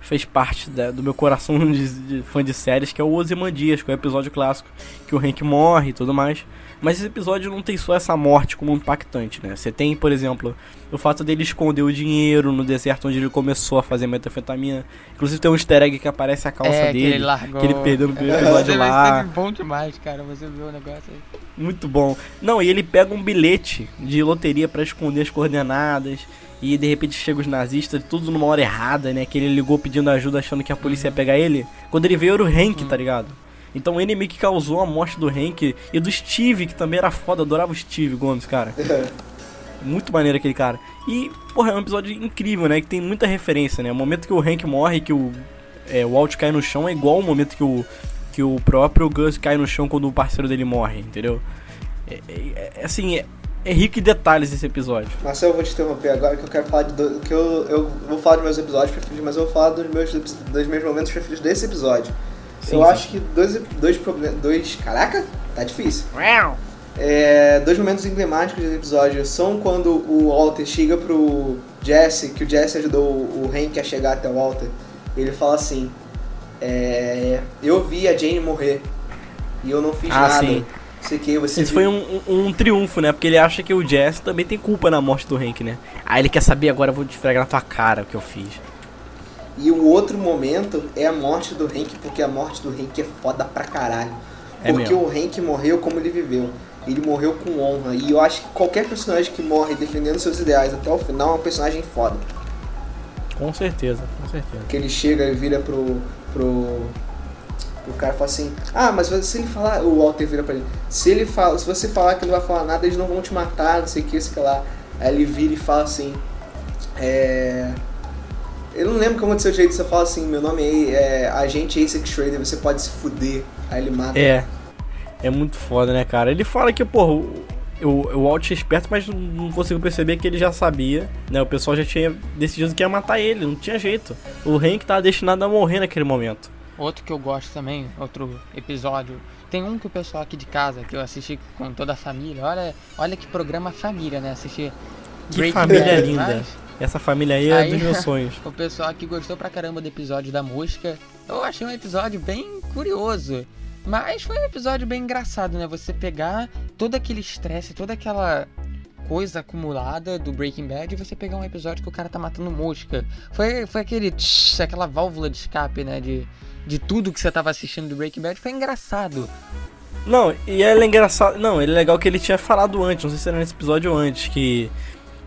fez parte da- do meu coração de, de fã de séries, que é o Ozymandias, que é o episódio clássico, que o Hank morre e tudo mais. Mas esse episódio não tem só essa morte como impactante, né? Você tem, por exemplo, o fato dele esconder o dinheiro no deserto onde ele começou a fazer metanfetamina. Inclusive tem um easter egg que aparece a calça
é, que
dele,
ele largou.
que ele perdeu no primeiro
É,
episódio
vai
lá.
bom demais, cara. Você viu o negócio aí.
Muito bom. Não, e ele pega um bilhete de loteria pra esconder as coordenadas. e de repente chega os nazistas, tudo numa hora errada, né? Que ele ligou pedindo ajuda achando que a polícia ia pegar ele. Quando ele veio era o Hank, tá ligado? Então ele meio que causou a morte do Hank e do Steve, que também era foda, adorava o Steve Gomes, cara. Muito maneiro aquele cara. E, porra, é um episódio incrível, né? Que tem muita referência, né? O momento que o Hank morre, que o, é, o Walt cai no chão, é igual o momento que o, que o próprio Gus cai no chão quando o parceiro dele morre, entendeu? É, é- é- assim, é, é rico em detalhes esse episódio.
Marcelo, eu vou te interromper agora que eu quero falar de. Do, que eu, eu vou falar dos meus episódios preferidos, mas eu vou falar dos meus, dos meus momentos preferidos desse episódio.
Sim,
eu
sim.
acho que dois, dois problemas. Dois. Caraca, tá difícil. É, dois momentos emblemáticos desse episódio são quando o Walter chega pro Jesse, que o Jesse ajudou o Hank a chegar até o Walter. Ele fala assim: é, Eu vi a Jane morrer e eu não fiz
Ah,
nada.
sim.
Sei que você
Esse
viu."
foi um, um- um triunfo, né? Porque ele acha que o Jess também tem culpa na morte do Hank, né? Aí ele quer saber, agora eu vou te esfregar na tua cara o que eu fiz.
E o outro momento é a morte do Hank, porque a morte do Hank é foda pra caralho.
É
Porque
mesmo.
o Hank morreu como ele viveu. Ele morreu com honra. E eu acho que qualquer personagem que morre defendendo seus ideais até o final é um personagem foda.
Com certeza, com certeza.
Que ele chega e vira pro. pro. O cara fala assim, ah, mas se ele falar, o Walter vira pra ele, se ele fala, se você falar que não vai falar nada, eles não vão te matar, não sei o que, sei lá. Aí ele vira e fala assim, é. Eu não lembro como é o seu jeito, você fala assim, meu nome é, é Agente Ace Schrader, você pode se fuder. Aí ele mata.
É. É muito foda, né, cara? Ele fala que, porra, o, o, o Walt é esperto, mas não- conseguiu perceber que ele já sabia, né? O pessoal já tinha decidido que ia matar ele, não tinha jeito. O Hank tava destinado a morrer naquele momento.
Outro que eu gosto também, outro episódio. Tem um que o pessoal aqui de casa, que eu assisti com toda a família. Olha, olha que programa família, né? Assistir
Que
Breaking
família
Bad,
linda.
mas
Essa família aí é
Aí-
dos meus sonhos.
O pessoal aqui gostou pra caramba do episódio da mosca. Eu achei um episódio bem curioso. Mas foi um episódio bem engraçado, né? Você pegar todo aquele estresse, toda aquela coisa acumulada do Breaking Bad e você pegar um episódio que o cara tá matando mosca. Foi, foi aquele tsh, aquela válvula de escape, né? De, de tudo que você tava assistindo do Breaking Bad. Foi engraçado.
Não, e ele é engraçado. Não, ele é legal que ele tinha falado antes, não sei se era nesse episódio antes, que.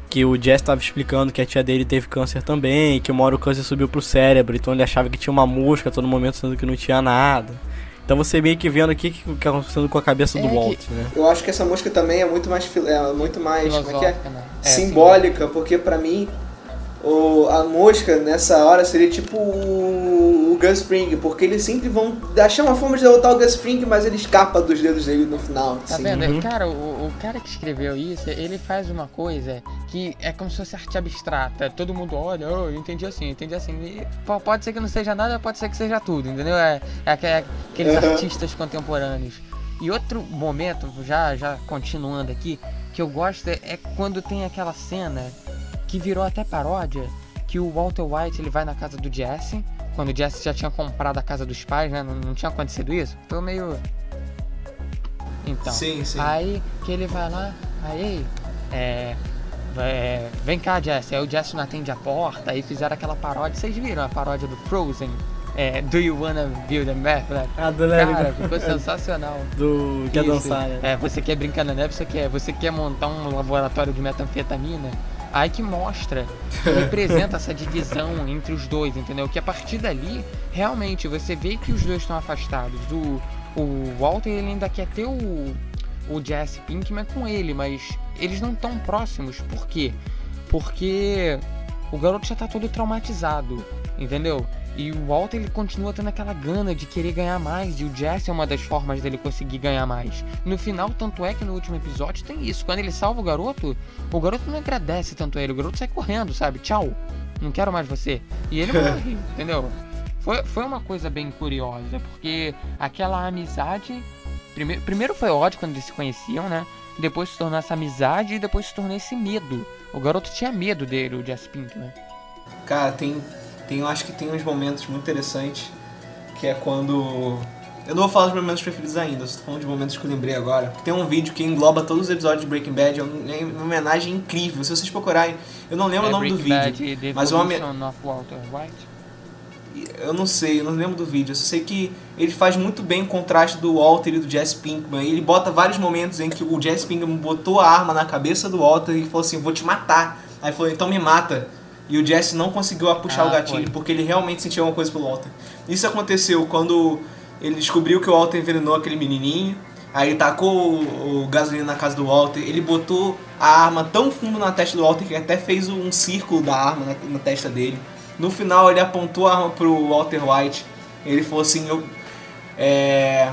Que o Jess tava explicando que a tia dele teve câncer também, que uma hora o câncer subiu pro cérebro, então ele achava que tinha uma mosca a todo momento, sendo que não tinha nada. Então você meio que vendo aqui o que tá acontecendo com a cabeça do
É que-
Walt, né?
Eu acho que essa música também é muito mais, é muito mais como é que é?
Né? É,
simbólica, porque pra mim o, a mosca nessa hora seria tipo o, o Gus Fring, porque eles sempre vão achar uma forma de derrotar o Gus Fring, mas ele escapa dos dedos dele no final.
Tá
assim.
vendo?
Uhum.
Cara, o, o cara que escreveu isso, ele faz uma coisa que é como se fosse arte abstrata. Todo mundo olha, oh, eu entendi assim, eu entendi assim. E po- pode ser que não seja nada, pode ser que seja tudo, entendeu? É, é é aqueles
Uhum.
artistas contemporâneos. E outro momento, já, já continuando aqui, que eu gosto é, é quando tem aquela cena que virou até paródia, que o Walter White ele vai na casa do Jesse, quando o Jesse já tinha comprado a casa dos pais, né? Não, não tinha acontecido isso. Foi meio. Então.
Sim, sim.
Aí que ele vai lá, aí, é, é, vem cá, Jesse. Aí o Jesse não atende a porta, aí fizeram aquela paródia. Vocês viram a paródia do Frozen? É, Do you wanna build a map?
Ah, do
Cara, ficou sensacional.
Do. Quer dançar, né?
É, você quer brincar na neve, você quer, você quer montar um laboratório de metanfetamina. Aí que mostra, que representa essa divisão entre os dois, entendeu? Que a partir dali, realmente, você vê que os dois estão afastados. O, o Walter ele ainda quer ter o, o Jesse Pinkman com ele, mas eles não estão próximos. Por quê? Porque o garoto já tá todo traumatizado, entendeu? E o Walter ele continua tendo aquela gana de querer ganhar mais, e o Jesse é uma das formas dele conseguir ganhar mais. No final, tanto é que no último episódio tem isso. Quando ele salva o garoto, o garoto não agradece tanto a ele, o garoto sai correndo, sabe? Tchau, não quero mais você. E ele morre, entendeu? Foi, foi uma coisa bem curiosa, porque aquela amizade. Primeiro, primeiro foi ódio quando eles se conheciam, né? Depois se tornou essa amizade e depois se tornou esse medo. O garoto tinha medo dele, o Jesse Pinkman.
Cara, tem, tem. Eu acho que tem uns momentos muito interessantes. Que é quando. Eu não vou falar dos momentos preferidos ainda, eu tô falando de momentos que eu lembrei agora. Tem um vídeo que engloba todos os episódios de Breaking Bad, é é uma homenagem incrível. Se vocês procurarem, eu não lembro
É
o nome do
Breaking
vídeo.
Bad, The
mas uma
Walter White.
Eu não sei, eu não lembro do vídeo. Eu só sei que ele faz muito bem o contraste do Walter e do Jesse Pinkman. Ele bota vários momentos em que o Jesse Pinkman botou a arma na cabeça do Walter e falou assim: Vou te matar. Aí falou, então me mata. E o Jesse não conseguiu puxar
Ah,
o gatilho
foi.
porque ele realmente sentia alguma coisa pelo Walter. Isso aconteceu quando ele descobriu que o Walter envenenou aquele menininho. Aí ele tacou o, o gasolina na casa do Walter. Ele botou a arma tão fundo na testa do Walter que até fez um círculo da arma na, na testa dele. No final ele apontou a arma pro Walter White. Ele falou assim, eu, é,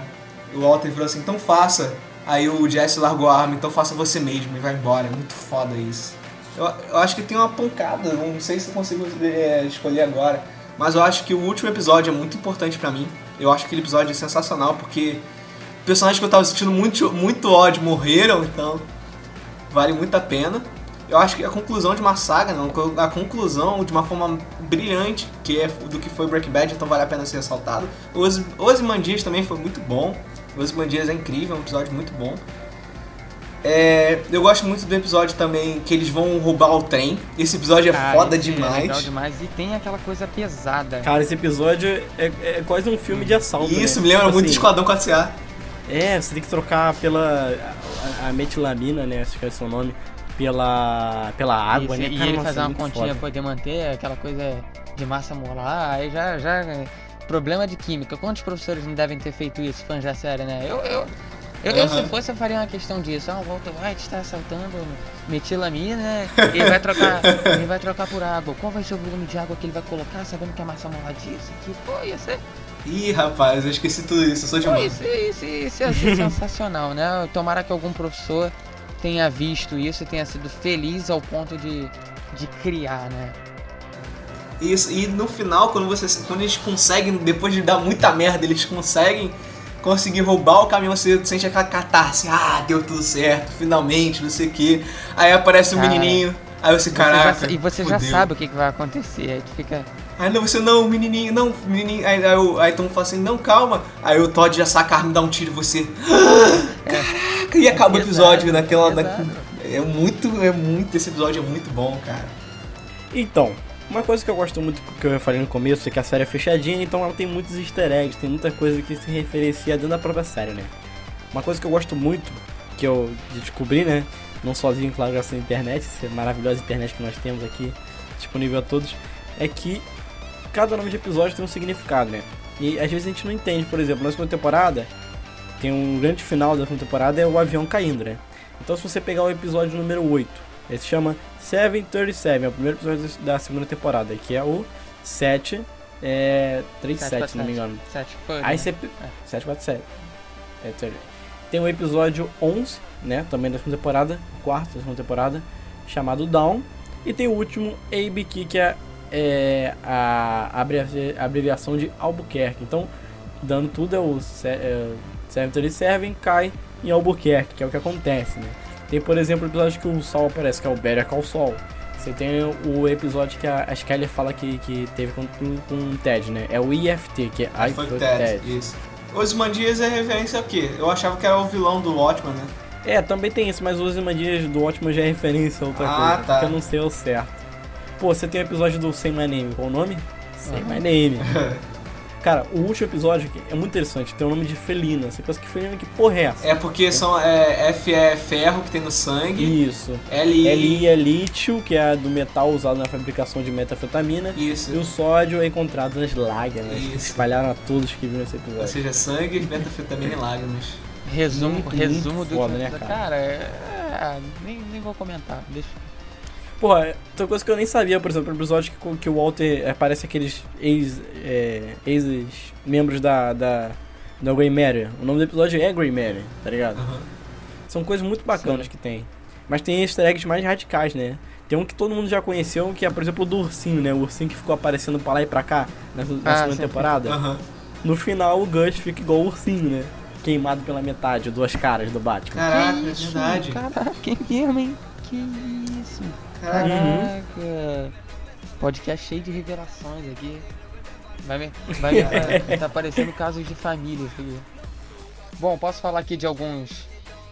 o Walter falou assim, então faça. Aí o Jesse largou a arma, então faça você mesmo e vai embora. É muito foda isso. Eu, eu acho que tem uma pancada, não sei se eu consigo é, escolher agora. Mas eu acho que o último episódio é muito importante pra mim. Eu acho que aquele episódio é sensacional porque personagens que eu tava sentindo muito, muito ódio morreram, então vale muito a pena. Eu acho que a conclusão de uma saga, não, a conclusão de uma forma brilhante, que é do que foi Breaking Bad, então vale a pena ser ressaltado. Os Ozymandias também foi muito bom. Os Ozymandias é incrível, é um episódio muito bom. É, eu gosto muito do episódio também que eles vão roubar o trem. Esse episódio é
Cara,
foda
esse É legal
demais.
demais. E tem aquela coisa pesada.
Cara, esse episódio é, é quase um filme de assalto.
Isso
né?
me lembra
Tipo
muito de
assim,
Esquadrão 4A.
É, você tem que trocar pela. A, a metilamina, né? Acho que é esse o nome. Pela. Pela água,
Isso,
né?
E
Cara,
ele
nossa,
fazer
é
uma
muito
continha
foda.
pra poder manter aquela coisa de massa molar, aí já, já. é Problema de química. Quantos professores não devem ter feito isso, fãs da série, né? Eu, eu, eu, eu, se fosse, eu faria uma questão disso. Ah, o Walter White está assaltando metilamina, né? Ele vai trocar. ele vai trocar por água. Qual vai ser o volume de água que ele vai colocar, sabendo que a molar disso? Que, pô, ia ser.
Ih, rapaz, eu esqueci tudo isso, eu sou
Pô,
demais.
isso, isso, isso ia ser sensacional, né? Tomara que algum professor tenha visto isso e tenha sido feliz ao ponto de, de criar, né?
Isso, e no final, quando, você, quando eles conseguem, depois de dar muita merda, eles conseguem conseguir roubar o caminhão, você sente aquela catarse, ah, deu tudo certo, finalmente, não sei o que. Aí aparece um
Cara,
menininho, aí você,
Você
caraca.
já- e você já sabe o que, que vai acontecer. Aí tu fica.
Aí não, você não, menininho, não, menininho. Aí, aí, o- aí todo mundo fala assim, não, calma. Aí o Todd já saca a arma e dá um tiro em você. Caraca, e acaba o
pesado,
episódio naquela.
é pesado.
na- é muito, é muito, esse episódio é muito bom, cara.
Então, uma coisa que eu gosto muito, que eu falei no começo, é que a série é fechadinha, então ela tem muitos easter eggs, tem muita coisa que se referencia dentro da própria série, né? Uma coisa que eu gosto muito, que eu descobri, né? Não sozinho, claro, graças à internet, essa maravilhosa internet que nós temos aqui, disponível a todos, é que cada nome de episódio tem um significado, né? E às vezes a gente não entende, por exemplo, na segunda temporada, tem um grande final da segunda temporada, é o avião caindo, né? Então se você pegar o episódio número 8, ele se chama 737, é o primeiro episódio da segunda temporada, que é o 7, é, 37, se não me engano.
Foi,
Aí
né?
você. 747. É, sério. Tem o episódio 11, né? Também da segunda temporada, quarto da segunda temporada, chamado Down. E tem o último, ABQ, que é, é a abrevi- abreviação de Albuquerque. Então, dando tudo, é o se- é, 737 cai em Albuquerque, que é o que acontece, né? Tem, por exemplo, o episódio que o Sol aparece, que é o Better Call Sol. Você tem o episódio que a, a Skyler fala que, que teve com, com o Ted, né? É o IFT, que é I Fuck
Ted,
Ted.
isso. Os Mandias é referência ao quê? Eu achava que era o vilão do Watchman, né?
É, também tem isso, mas os Imaginas do Ótimo já é referência a outra
Ah,
coisa.
tá.
Porque eu não sei o certo. Pô, você tem o episódio do Say My Name, qual o nome? Say
Aham.
My Name. Cara, o último episódio aqui é muito interessante, tem o nome de Felina. Você pensa que Felina, que porra é essa?
É porque são, é, F é ferro que tem no sangue,
Isso.
L,
Li é lítio, que é do metal usado na fabricação de metafetamina.
Isso.
E o sódio é encontrado nas lágrimas. que
Isso.
Espalharam a todos que viram esse
Ou
episódio.
seja, sangue, metafetamina e lágrimas.
Resumo,
Muito,
resumo
muito
do
foda,
que-
né,
cara,
cara?
é, é, nem, nem vou comentar. Deixa.
Porra, outra coisa que eu nem sabia, por exemplo, o episódio que, que o Walter aparece aqueles ex, é, ex-membros da, da, da Grey Matter. O nome do episódio é Grey Matter, tá ligado?
Aham.
São coisas muito bacanas que tem. Mas tem easter eggs mais radicais, né? Tem um que todo mundo já conheceu, que é, por exemplo, o do ursinho, né? O ursinho que ficou aparecendo pra lá e pra cá na, na
Ah,
segunda
sim.
temporada.
Aham.
No final, o Gus fica igual o ursinho, né? Queimado pela metade, duas caras do Batman.
Caraca,
Que
é verdade.
Caraca, que mesmo, hein? Que isso?
Caraca.
Caraca. Podcast cheio de revelações aqui. Vai me. Vai me tá, tá parecendo casos de família aqui. Bom, posso falar aqui de alguns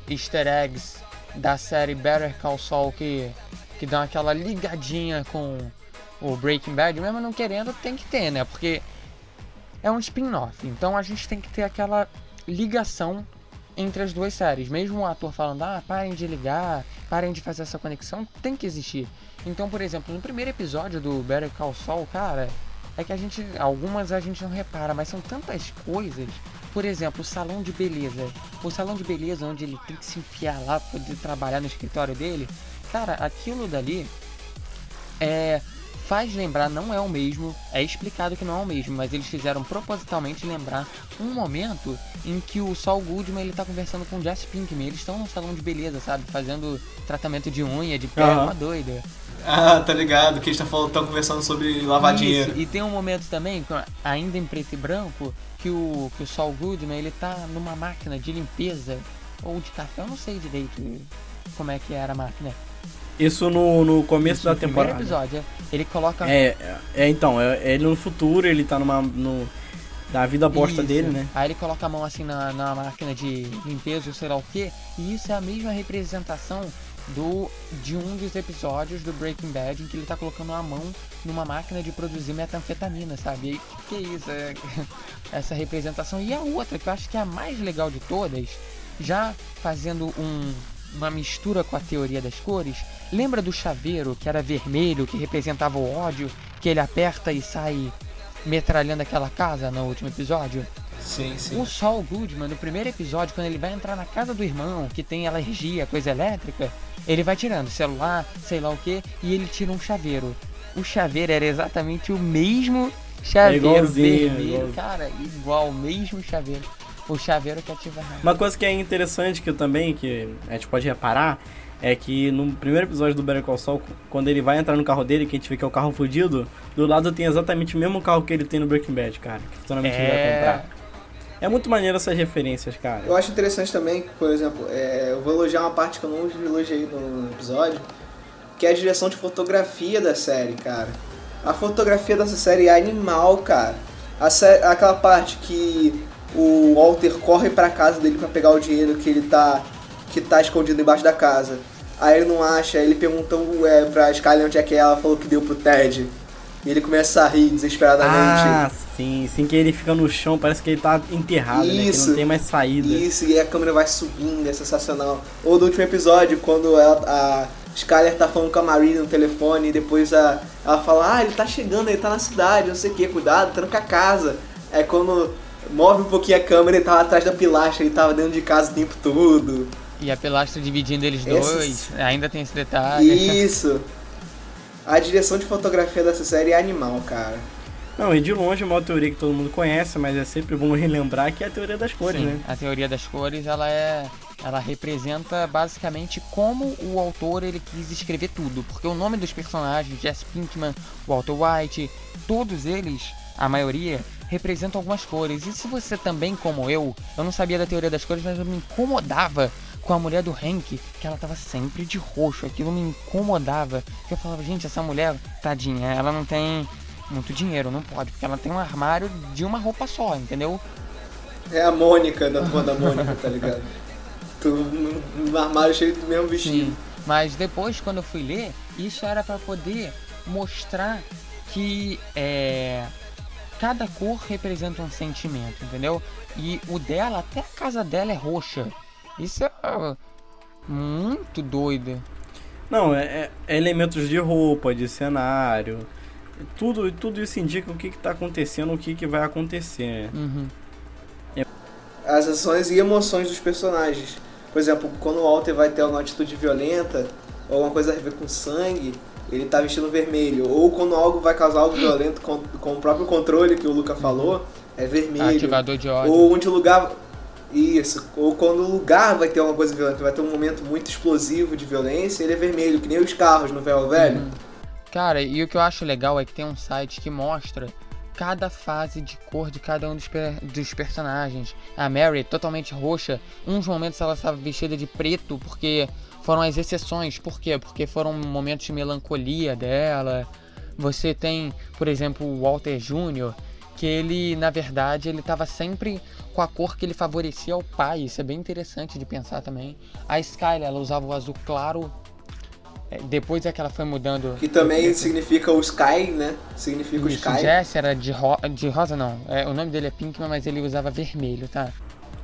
easter eggs da série Better Call Saul que, que dão aquela ligadinha com o Breaking Bad, mesmo não querendo, tem que ter, né? Porque é um spin-off, então a gente tem que ter aquela ligação entre as duas séries. Mesmo o ator falando, ah, parem de ligar, parem de fazer essa conexão, tem que existir. Então, por exemplo, no primeiro episódio do Better Call Saul, cara, é que a gente, algumas a gente não repara, mas são tantas coisas. Por exemplo, o salão de beleza. O salão de beleza onde ele tem que se enfiar lá pra poder trabalhar no escritório dele. Cara, aquilo dali é faz lembrar, não é o mesmo, é explicado que não é o mesmo, mas eles fizeram propositalmente lembrar um momento em que o Saul Goodman ele tá conversando com o Jesse Pinkman, eles estão num salão de beleza, sabe, fazendo tratamento de unha, de pele,
Aham.
uma doida.
Ah, tá ligado, que eles estão conversando sobre lavar dinheiro.
Isso, E tem um momento também, ainda em preto e branco, que o, que o Saul Goodman ele tá numa máquina de limpeza ou de café, eu não sei direito como é que era a máquina.
Isso no, no começo
Isso
da
no primeiro
temporada.
episódio, é. ele coloca
É, é, é, então, é, é ele no futuro, ele tá numa. No, da vida bosta
Isso.
dele, né?
Aí ele coloca a mão assim na, na máquina de limpeza ou sei lá o que. E isso é a mesma representação do de um dos episódios do Breaking Bad em que ele tá colocando a mão numa máquina de produzir metanfetamina, sabe? E que, que é isso? É, essa representação. E a outra, que eu acho que é a mais legal de todas, já fazendo um, uma mistura com a teoria das cores, lembra do chaveiro que era vermelho, que representava o ódio, que ele aperta e sai metralhando aquela casa no último episódio?
Sim, sim.
O Saul Goodman, no primeiro episódio, quando ele vai entrar na casa do irmão, que tem alergia, coisa elétrica, ele vai tirando celular, sei lá o que, e ele tira um chaveiro. O chaveiro era exatamente o mesmo chaveiro
igualzinho,
vermelho,
igualzinho.
cara, igual, o mesmo chaveiro. O chaveiro que ativa a raiva.
Uma coisa que é interessante que eu também, que a gente pode reparar, é que no primeiro episódio do Better Call Saul, quando ele vai entrar no carro dele, que a gente vê que é o carro fudido, do lado tem exatamente o mesmo carro que ele tem no Breaking Bad, cara. Que futuramente ele vai
É.
comprar. É muito maneiro essas referências, cara.
Eu acho interessante também que, por exemplo, é, eu vou elogiar uma parte que eu não elogiei no episódio, que é a direção de fotografia da série, cara. A fotografia dessa série é animal, cara. A sé- aquela parte que o Walter corre pra casa dele pra pegar o dinheiro que ele tá que tá escondido embaixo da casa. Aí ele não acha, aí ele pergunta é, pra Skyler onde é que é, ela falou que deu pro Ted. E ele começa a rir desesperadamente.
Ah, sim. Sim que ele fica no chão, parece que ele tá enterrado, né?
Isso.
não tem mais saída.
Isso, e a câmera vai subindo, é sensacional. Ou do último episódio, quando ela, a Skyler tá falando com a Marie no telefone e depois a, ela fala, ah, ele tá chegando, ele tá na cidade, não sei o que, cuidado, tranca a casa. É quando move um pouquinho a câmera, ele tava atrás da pilastra, ele tava dentro de casa o tempo todo.
E a pilastra dividindo eles
Esses-
dois, ainda tem esse detalhe.
Isso. A direção de fotografia dessa série é animal, cara.
Não, e de longe é uma teoria que todo mundo conhece, mas é sempre bom relembrar que é a teoria das cores,
Sim,
né?
a teoria das cores, ela é ela representa basicamente como o autor ele quis escrever tudo, porque o nome dos personagens, Jesse Pinkman, Walter White, todos eles, a maioria representam algumas cores. E se você também, como eu, eu não sabia da teoria das cores, mas eu me incomodava com a mulher do Hank, que ela tava sempre de roxo, aquilo me incomodava. Que eu falava, gente, essa mulher, tadinha, ela não tem muito dinheiro, não pode, porque ela tem um armário de uma roupa só, entendeu?
É a Mônica da turma da Mônica, tá ligado? No armário cheio do mesmo vestido.
Sim. Mas depois, quando eu fui ler, isso era pra poder mostrar que é, cada cor representa um sentimento, entendeu? E o dela, até a casa dela é roxa. Isso é ah, muito doido.
Não, é, é- é elementos de roupa, de cenário. Tudo, tudo isso indica o que, que tá acontecendo, o que, que vai acontecer.
Uhum.
as ações e emoções dos personagens. Por exemplo, quando o Walter vai ter alguma atitude violenta, ou alguma coisa a ver com sangue, ele tá vestindo vermelho. Ou quando algo vai causar algo violento com, com o próprio controle que o Luca falou, é vermelho.
Ativador de ódio.
Ou onde o lugar. Isso. Ou quando o lugar vai ter alguma coisa violenta, vai ter um momento muito explosivo de violência, ele é vermelho, que nem os carros no Velho Velho.
Uhum. Cara, e o que eu acho legal é que tem um site que mostra cada fase de cor de cada um dos, per- dos personagens. A Mary, totalmente roxa. Uns momentos ela estava vestida de preto, porque foram as exceções. Por quê? Porque foram momentos de melancolia dela. Você tem, por exemplo, o Walter Jr., que ele, na verdade, ele estava sempre com a cor que ele favorecia ao pai. Isso é bem interessante de pensar também. A Skyler, ela usava o azul claro. É, Depois é que ela foi mudando.
Que também significa o Sky, né? Significa o
Isso, o
Sky.
Jesse era de, ro de rosa, não. É, o nome dele é Pinkman, mas ele usava vermelho, tá?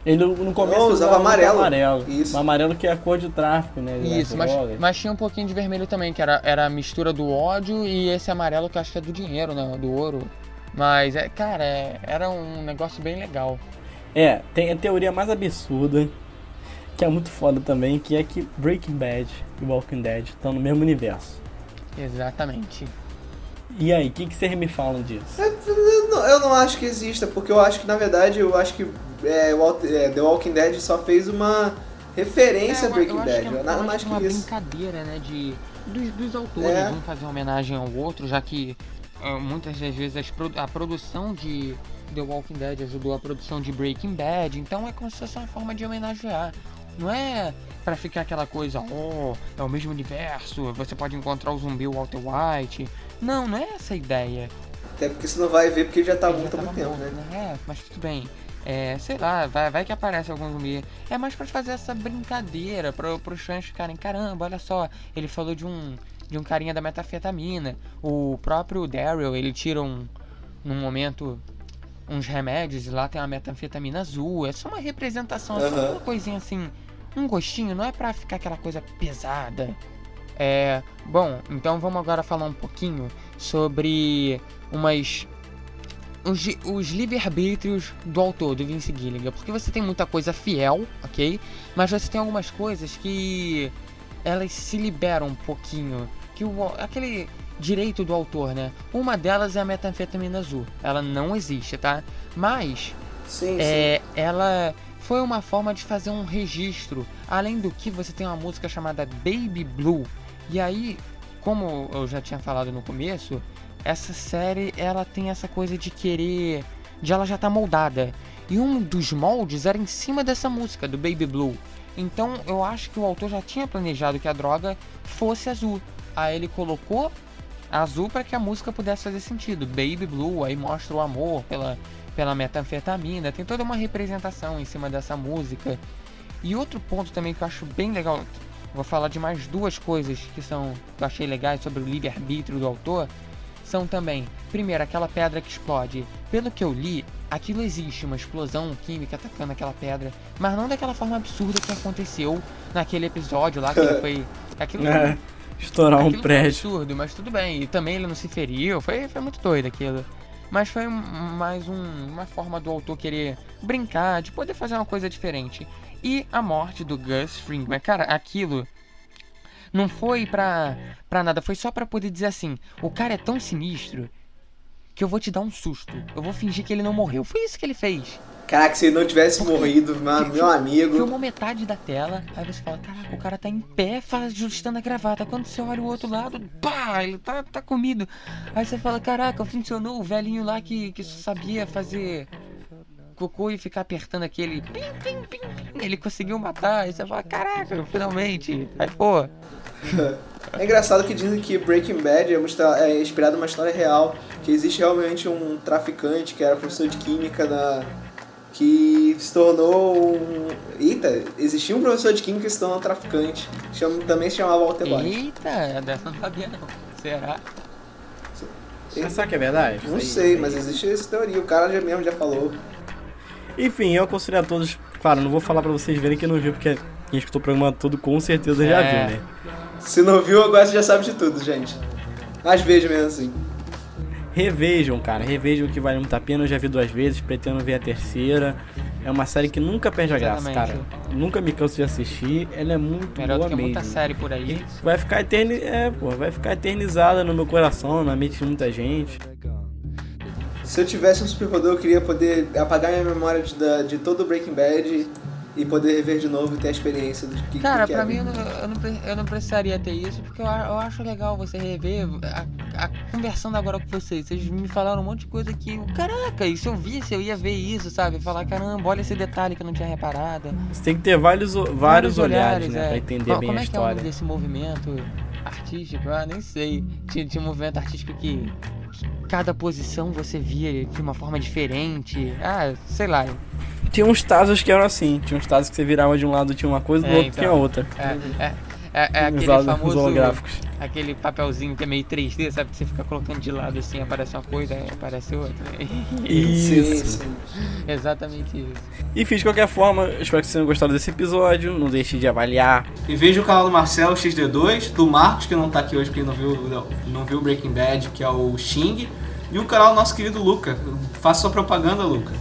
Ele no começo
Não,
ele
usava amarelo.
amarelo.
Isso.
O amarelo que é a cor de tráfico, né?
Isso, mas, mas tinha um pouquinho de vermelho também, que era, era a mistura do ódio e esse amarelo que eu acho que é do dinheiro, né? Do ouro. Mas, é, cara, é- era um negócio bem legal.
É, tem a teoria mais absurda, que é muito foda também, que é que Breaking Bad e Walking Dead estão no mesmo universo.
Exatamente.
E aí, o que, que vocês me falam disso?
Eu não acho que exista, porque eu acho que, na verdade, eu acho que é, Walt- é, The Walking Dead só fez uma referência a
É, eu-
Breaking Bad,
que é
nada
uma-
mais que
uma
isso.
brincadeira, né, de, dos, dos autores,
É.
um fazer homenagem ao outro, já que ah, muitas das vezes a produção de The Walking Dead ajudou a produção de Breaking Bad, então é como se fosse uma forma de homenagear. Não é pra ficar aquela coisa, oh, é o mesmo universo, você pode encontrar o zumbi Walter White. Não, não é essa a ideia.
Até porque você não vai ver porque já tá
Ele
muito há muito tempo,
morto,
né?
É, mas tudo bem. É, sei lá, vai, vai que aparece algum zumbi. É mais pra fazer essa brincadeira, pro, pros fãs ficarem, caramba, olha só, ele falou de um, de um carinha da metafetamina. O próprio Daryl, ele tira um, num momento, uns remédios e lá tem uma metanfetamina azul. É só uma representação, é só uma coisinha assim, um gostinho, não é pra ficar aquela coisa pesada. É, bom, então vamos agora falar um pouquinho sobre umas os, os livre-arbítrios do autor, do Vince Gilligan, porque você tem muita coisa fiel, ok? Mas você tem algumas coisas que elas se liberam um pouquinho, que o, aquele direito do autor, né? Uma delas é a metanfetamina azul, ela não existe, tá? Mas
Sim, sim.
é, ela foi uma forma de fazer um registro. Além do que, você tem uma música chamada Baby Blue. E aí, como eu já tinha falado no começo, essa série ela tem essa coisa de querer, de ela já tá moldada. E um dos moldes era em cima dessa música do Baby Blue. Então eu acho que o autor já tinha planejado que a droga fosse azul. Aí ele colocou azul para que a música pudesse fazer sentido. Baby Blue, aí mostra o amor pela, pela metanfetamina, tem toda uma representação em cima dessa música. E outro ponto também que eu acho bem legal, vou falar de mais duas coisas que são que eu achei legais sobre o livre-arbítrio do autor, são também, primeiro, aquela pedra que explode. Pelo que eu li, aquilo existe, uma explosão química atacando aquela pedra, mas não daquela forma absurda que aconteceu naquele episódio lá que ele foi. Aquilo foi
É, estourar um
Aquilo foi
prédio.
absurdo, mas tudo bem. E também ele não se feriu, foi, foi muito doido aquilo. Mas foi um- mais um- uma forma do autor querer brincar, de poder fazer uma coisa diferente. E a morte do Gus Fring, mas cara, aquilo não foi pra, pra nada, foi só pra poder dizer assim: o cara é tão sinistro que eu vou te dar um susto. Eu vou fingir que ele não morreu. Foi isso que ele fez.
Caraca, se ele não tivesse morrido, meu, meu amigo.
Filmou metade da tela, aí você fala, caraca, o cara tá em pé faz- ajustando a gravata. Quando você olha o outro lado, pá, ele tá, tá comido. Aí você fala, caraca, funcionou o velhinho lá que, que só sabia fazer cocô e ficar apertando aquele pim, pim, pim, pim. Ele conseguiu matar. Aí você fala, caraca, finalmente. Aí, pô,
É engraçado que dizem que Breaking Bad é, uma histó- é inspirado numa história real, que existe realmente um traficante que era professor de química na que se tornou um... Eita, existia um professor de química que se tornou um traficante. Chama, também se chamava Walter White.
eita, dessa não sabia não. Será?
Será que é verdade?
Não
aí-
sei, mas existe essa teoria. O cara já mesmo já falou.
Enfim, eu aconselho a todos. Claro, não vou falar pra vocês verem que não viu, porque quem escutou o programa todo com certeza já
É.
viu, né?
Se não viu, agora você já sabe de tudo, gente. Mas veja mesmo assim.
Revejam, cara, revejam que vale muito a pena. Eu já vi duas vezes, pretendo ver a terceira. É uma série que nunca perde a graça, cara. Nunca me canso de assistir. Ela é muito
Melhor do
boa
que
mesmo.
muita série por aí.
Vai ficar eterni... é, pô, vai ficar eternizada no meu coração, na mente de muita gente.
Se eu tivesse um superpoder, eu queria poder apagar minha memória de, de todo o Breaking Bad e poder rever de novo e ter a experiência do que
Cara,
que
pra mim eu não, eu, não, eu não precisaria ter isso, porque eu, eu acho legal você rever, a, a- conversando agora com vocês. Vocês me falaram um monte de coisa que, caraca, e se eu visse, eu ia ver isso, sabe? Falar, caramba, olha esse detalhe que eu não tinha reparado.
Você tem que ter vários, o- vários, olhares, né?
é.
Pra entender bem
Como
a
é que é o nome
história.
desse movimento artístico? Ah, nem sei. Tinha, tinha um movimento artístico que, que cada posição você via de uma forma diferente. Ah, sei lá.
Tinha uns tazos que eram assim. Tinha uns tazos que você virava de um lado tinha uma coisa, do
É,
outro
então.
tinha outra.
É, é, É, é aquele
Os
famoso.
holográficos.
Aquele papelzinho que é meio 3D, sabe? Que você fica colocando de lado assim, aparece uma coisa, aparece outra.
Isso.
Exatamente isso.
Enfim, de qualquer forma, eu espero que vocês tenham gostado desse episódio. Não deixe de avaliar.
E veja o canal do Marcelo XD2, do Marcos, que não tá aqui hoje porque não viu, não, não viu Breaking Bad, que é o Xing. E o canal do nosso querido Luca. Faça sua propaganda, Luca.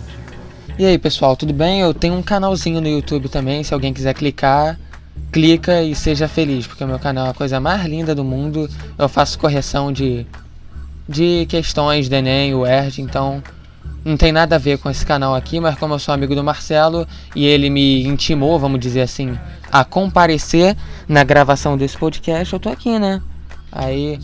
E aí, pessoal, tudo bem? Eu tenho um canalzinho no YouTube também, se alguém quiser clicar, clica e seja feliz, porque o meu canal é a coisa mais linda do mundo. Eu faço correção de de questões do Enem, o ERD, então não tem nada a ver com esse canal aqui, mas como eu sou amigo do Marcelo e ele me intimou, vamos dizer assim, a comparecer na gravação desse podcast, eu tô aqui, né? Aí,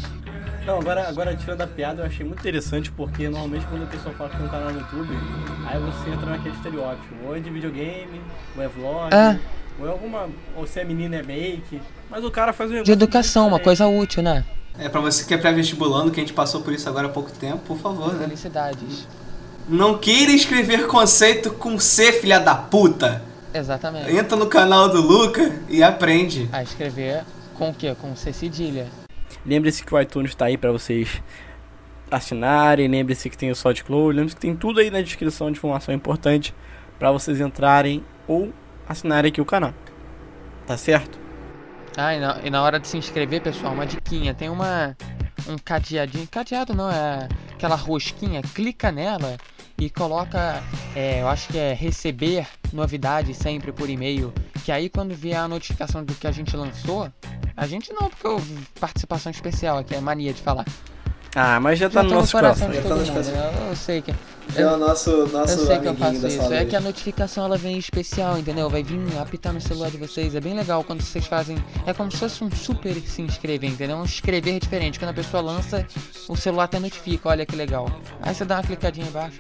Não, agora, agora tirando a piada, eu achei muito interessante porque normalmente quando a pessoa fala que tem um canal no YouTube, aí você entra naquele estereótipo, ou é de videogame, ou é vlog,
É.
ou é alguma. Ou se é menina é make. Mas o cara faz um
de educação, uma coisa útil, né?
É, pra você que é pré-vestibulando, que a gente passou por isso agora há pouco tempo, por favor, né?
Felicidades.
Não queira escrever conceito com C, filha da puta!
Exatamente.
Entra no canal do Luca e aprende.
A escrever com o quê? Com C cedilha.
Lembre-se que o iTunes tá aí pra vocês assinarem, lembre-se que tem o SoundCloud, lembre-se que tem tudo aí na descrição de informação importante pra vocês entrarem ou assinarem aqui o canal. Tá certo?
Ah, e na, e na hora de se inscrever, pessoal, uma diquinha. Tem uma. Um cadeadinho. Cadeado não, é aquela rosquinha. Clica nela e coloca. É, eu acho que é receber novidades sempre por e-mail. Que aí quando vier a notificação do que a gente lançou. A gente não, porque eu participação especial aqui, é mania de falar.
Ah, mas já tá
Já
no
tá
nosso coração.
de
Já tá
mundo,
corações.
né? Eu sei que.
Já é o nosso,
Eu
nosso
sei que eu faço isso. É que a notificação ela vem especial, entendeu? Vai vir apitar no celular de vocês. É bem legal quando vocês fazem. É como se fosse um super se inscrever, entendeu? Um escrever diferente. Quando a pessoa lança, o celular até notifica. Olha que legal. Aí você dá uma clicadinha embaixo.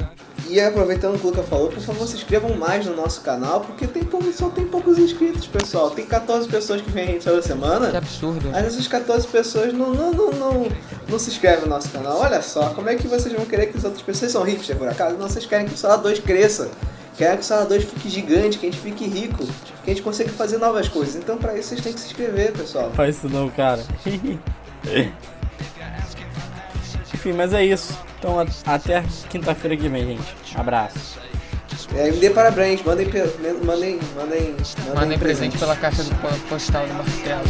E aproveitando o que o Luca falou, por favor, se inscrevam mais no nosso canal, porque tem pouco, só tem poucos inscritos, pessoal. Tem 14 pessoas que vêm a gente toda
Que
semana.
absurdo.
Mas essas 14 pessoas não, não, não, não, não se inscrevem no nosso canal. Olha só, como é que vocês vão querer que as outras pessoas são ricos, por acaso? Não, vocês querem que o Sala 2 cresça. Querem que o Sala 2 fique gigante, que a gente fique rico, que a gente consiga fazer novas coisas. Então, pra isso, vocês têm que se inscrever, pessoal.
Faz isso não, cara. Enfim, mas é isso. Então até quinta-feira que vem, gente. Abraço.
É, me dê parabéns, mandem, mandem, mandem, mandem,
Mandem presente pela caixa do po- postal do Marcelo.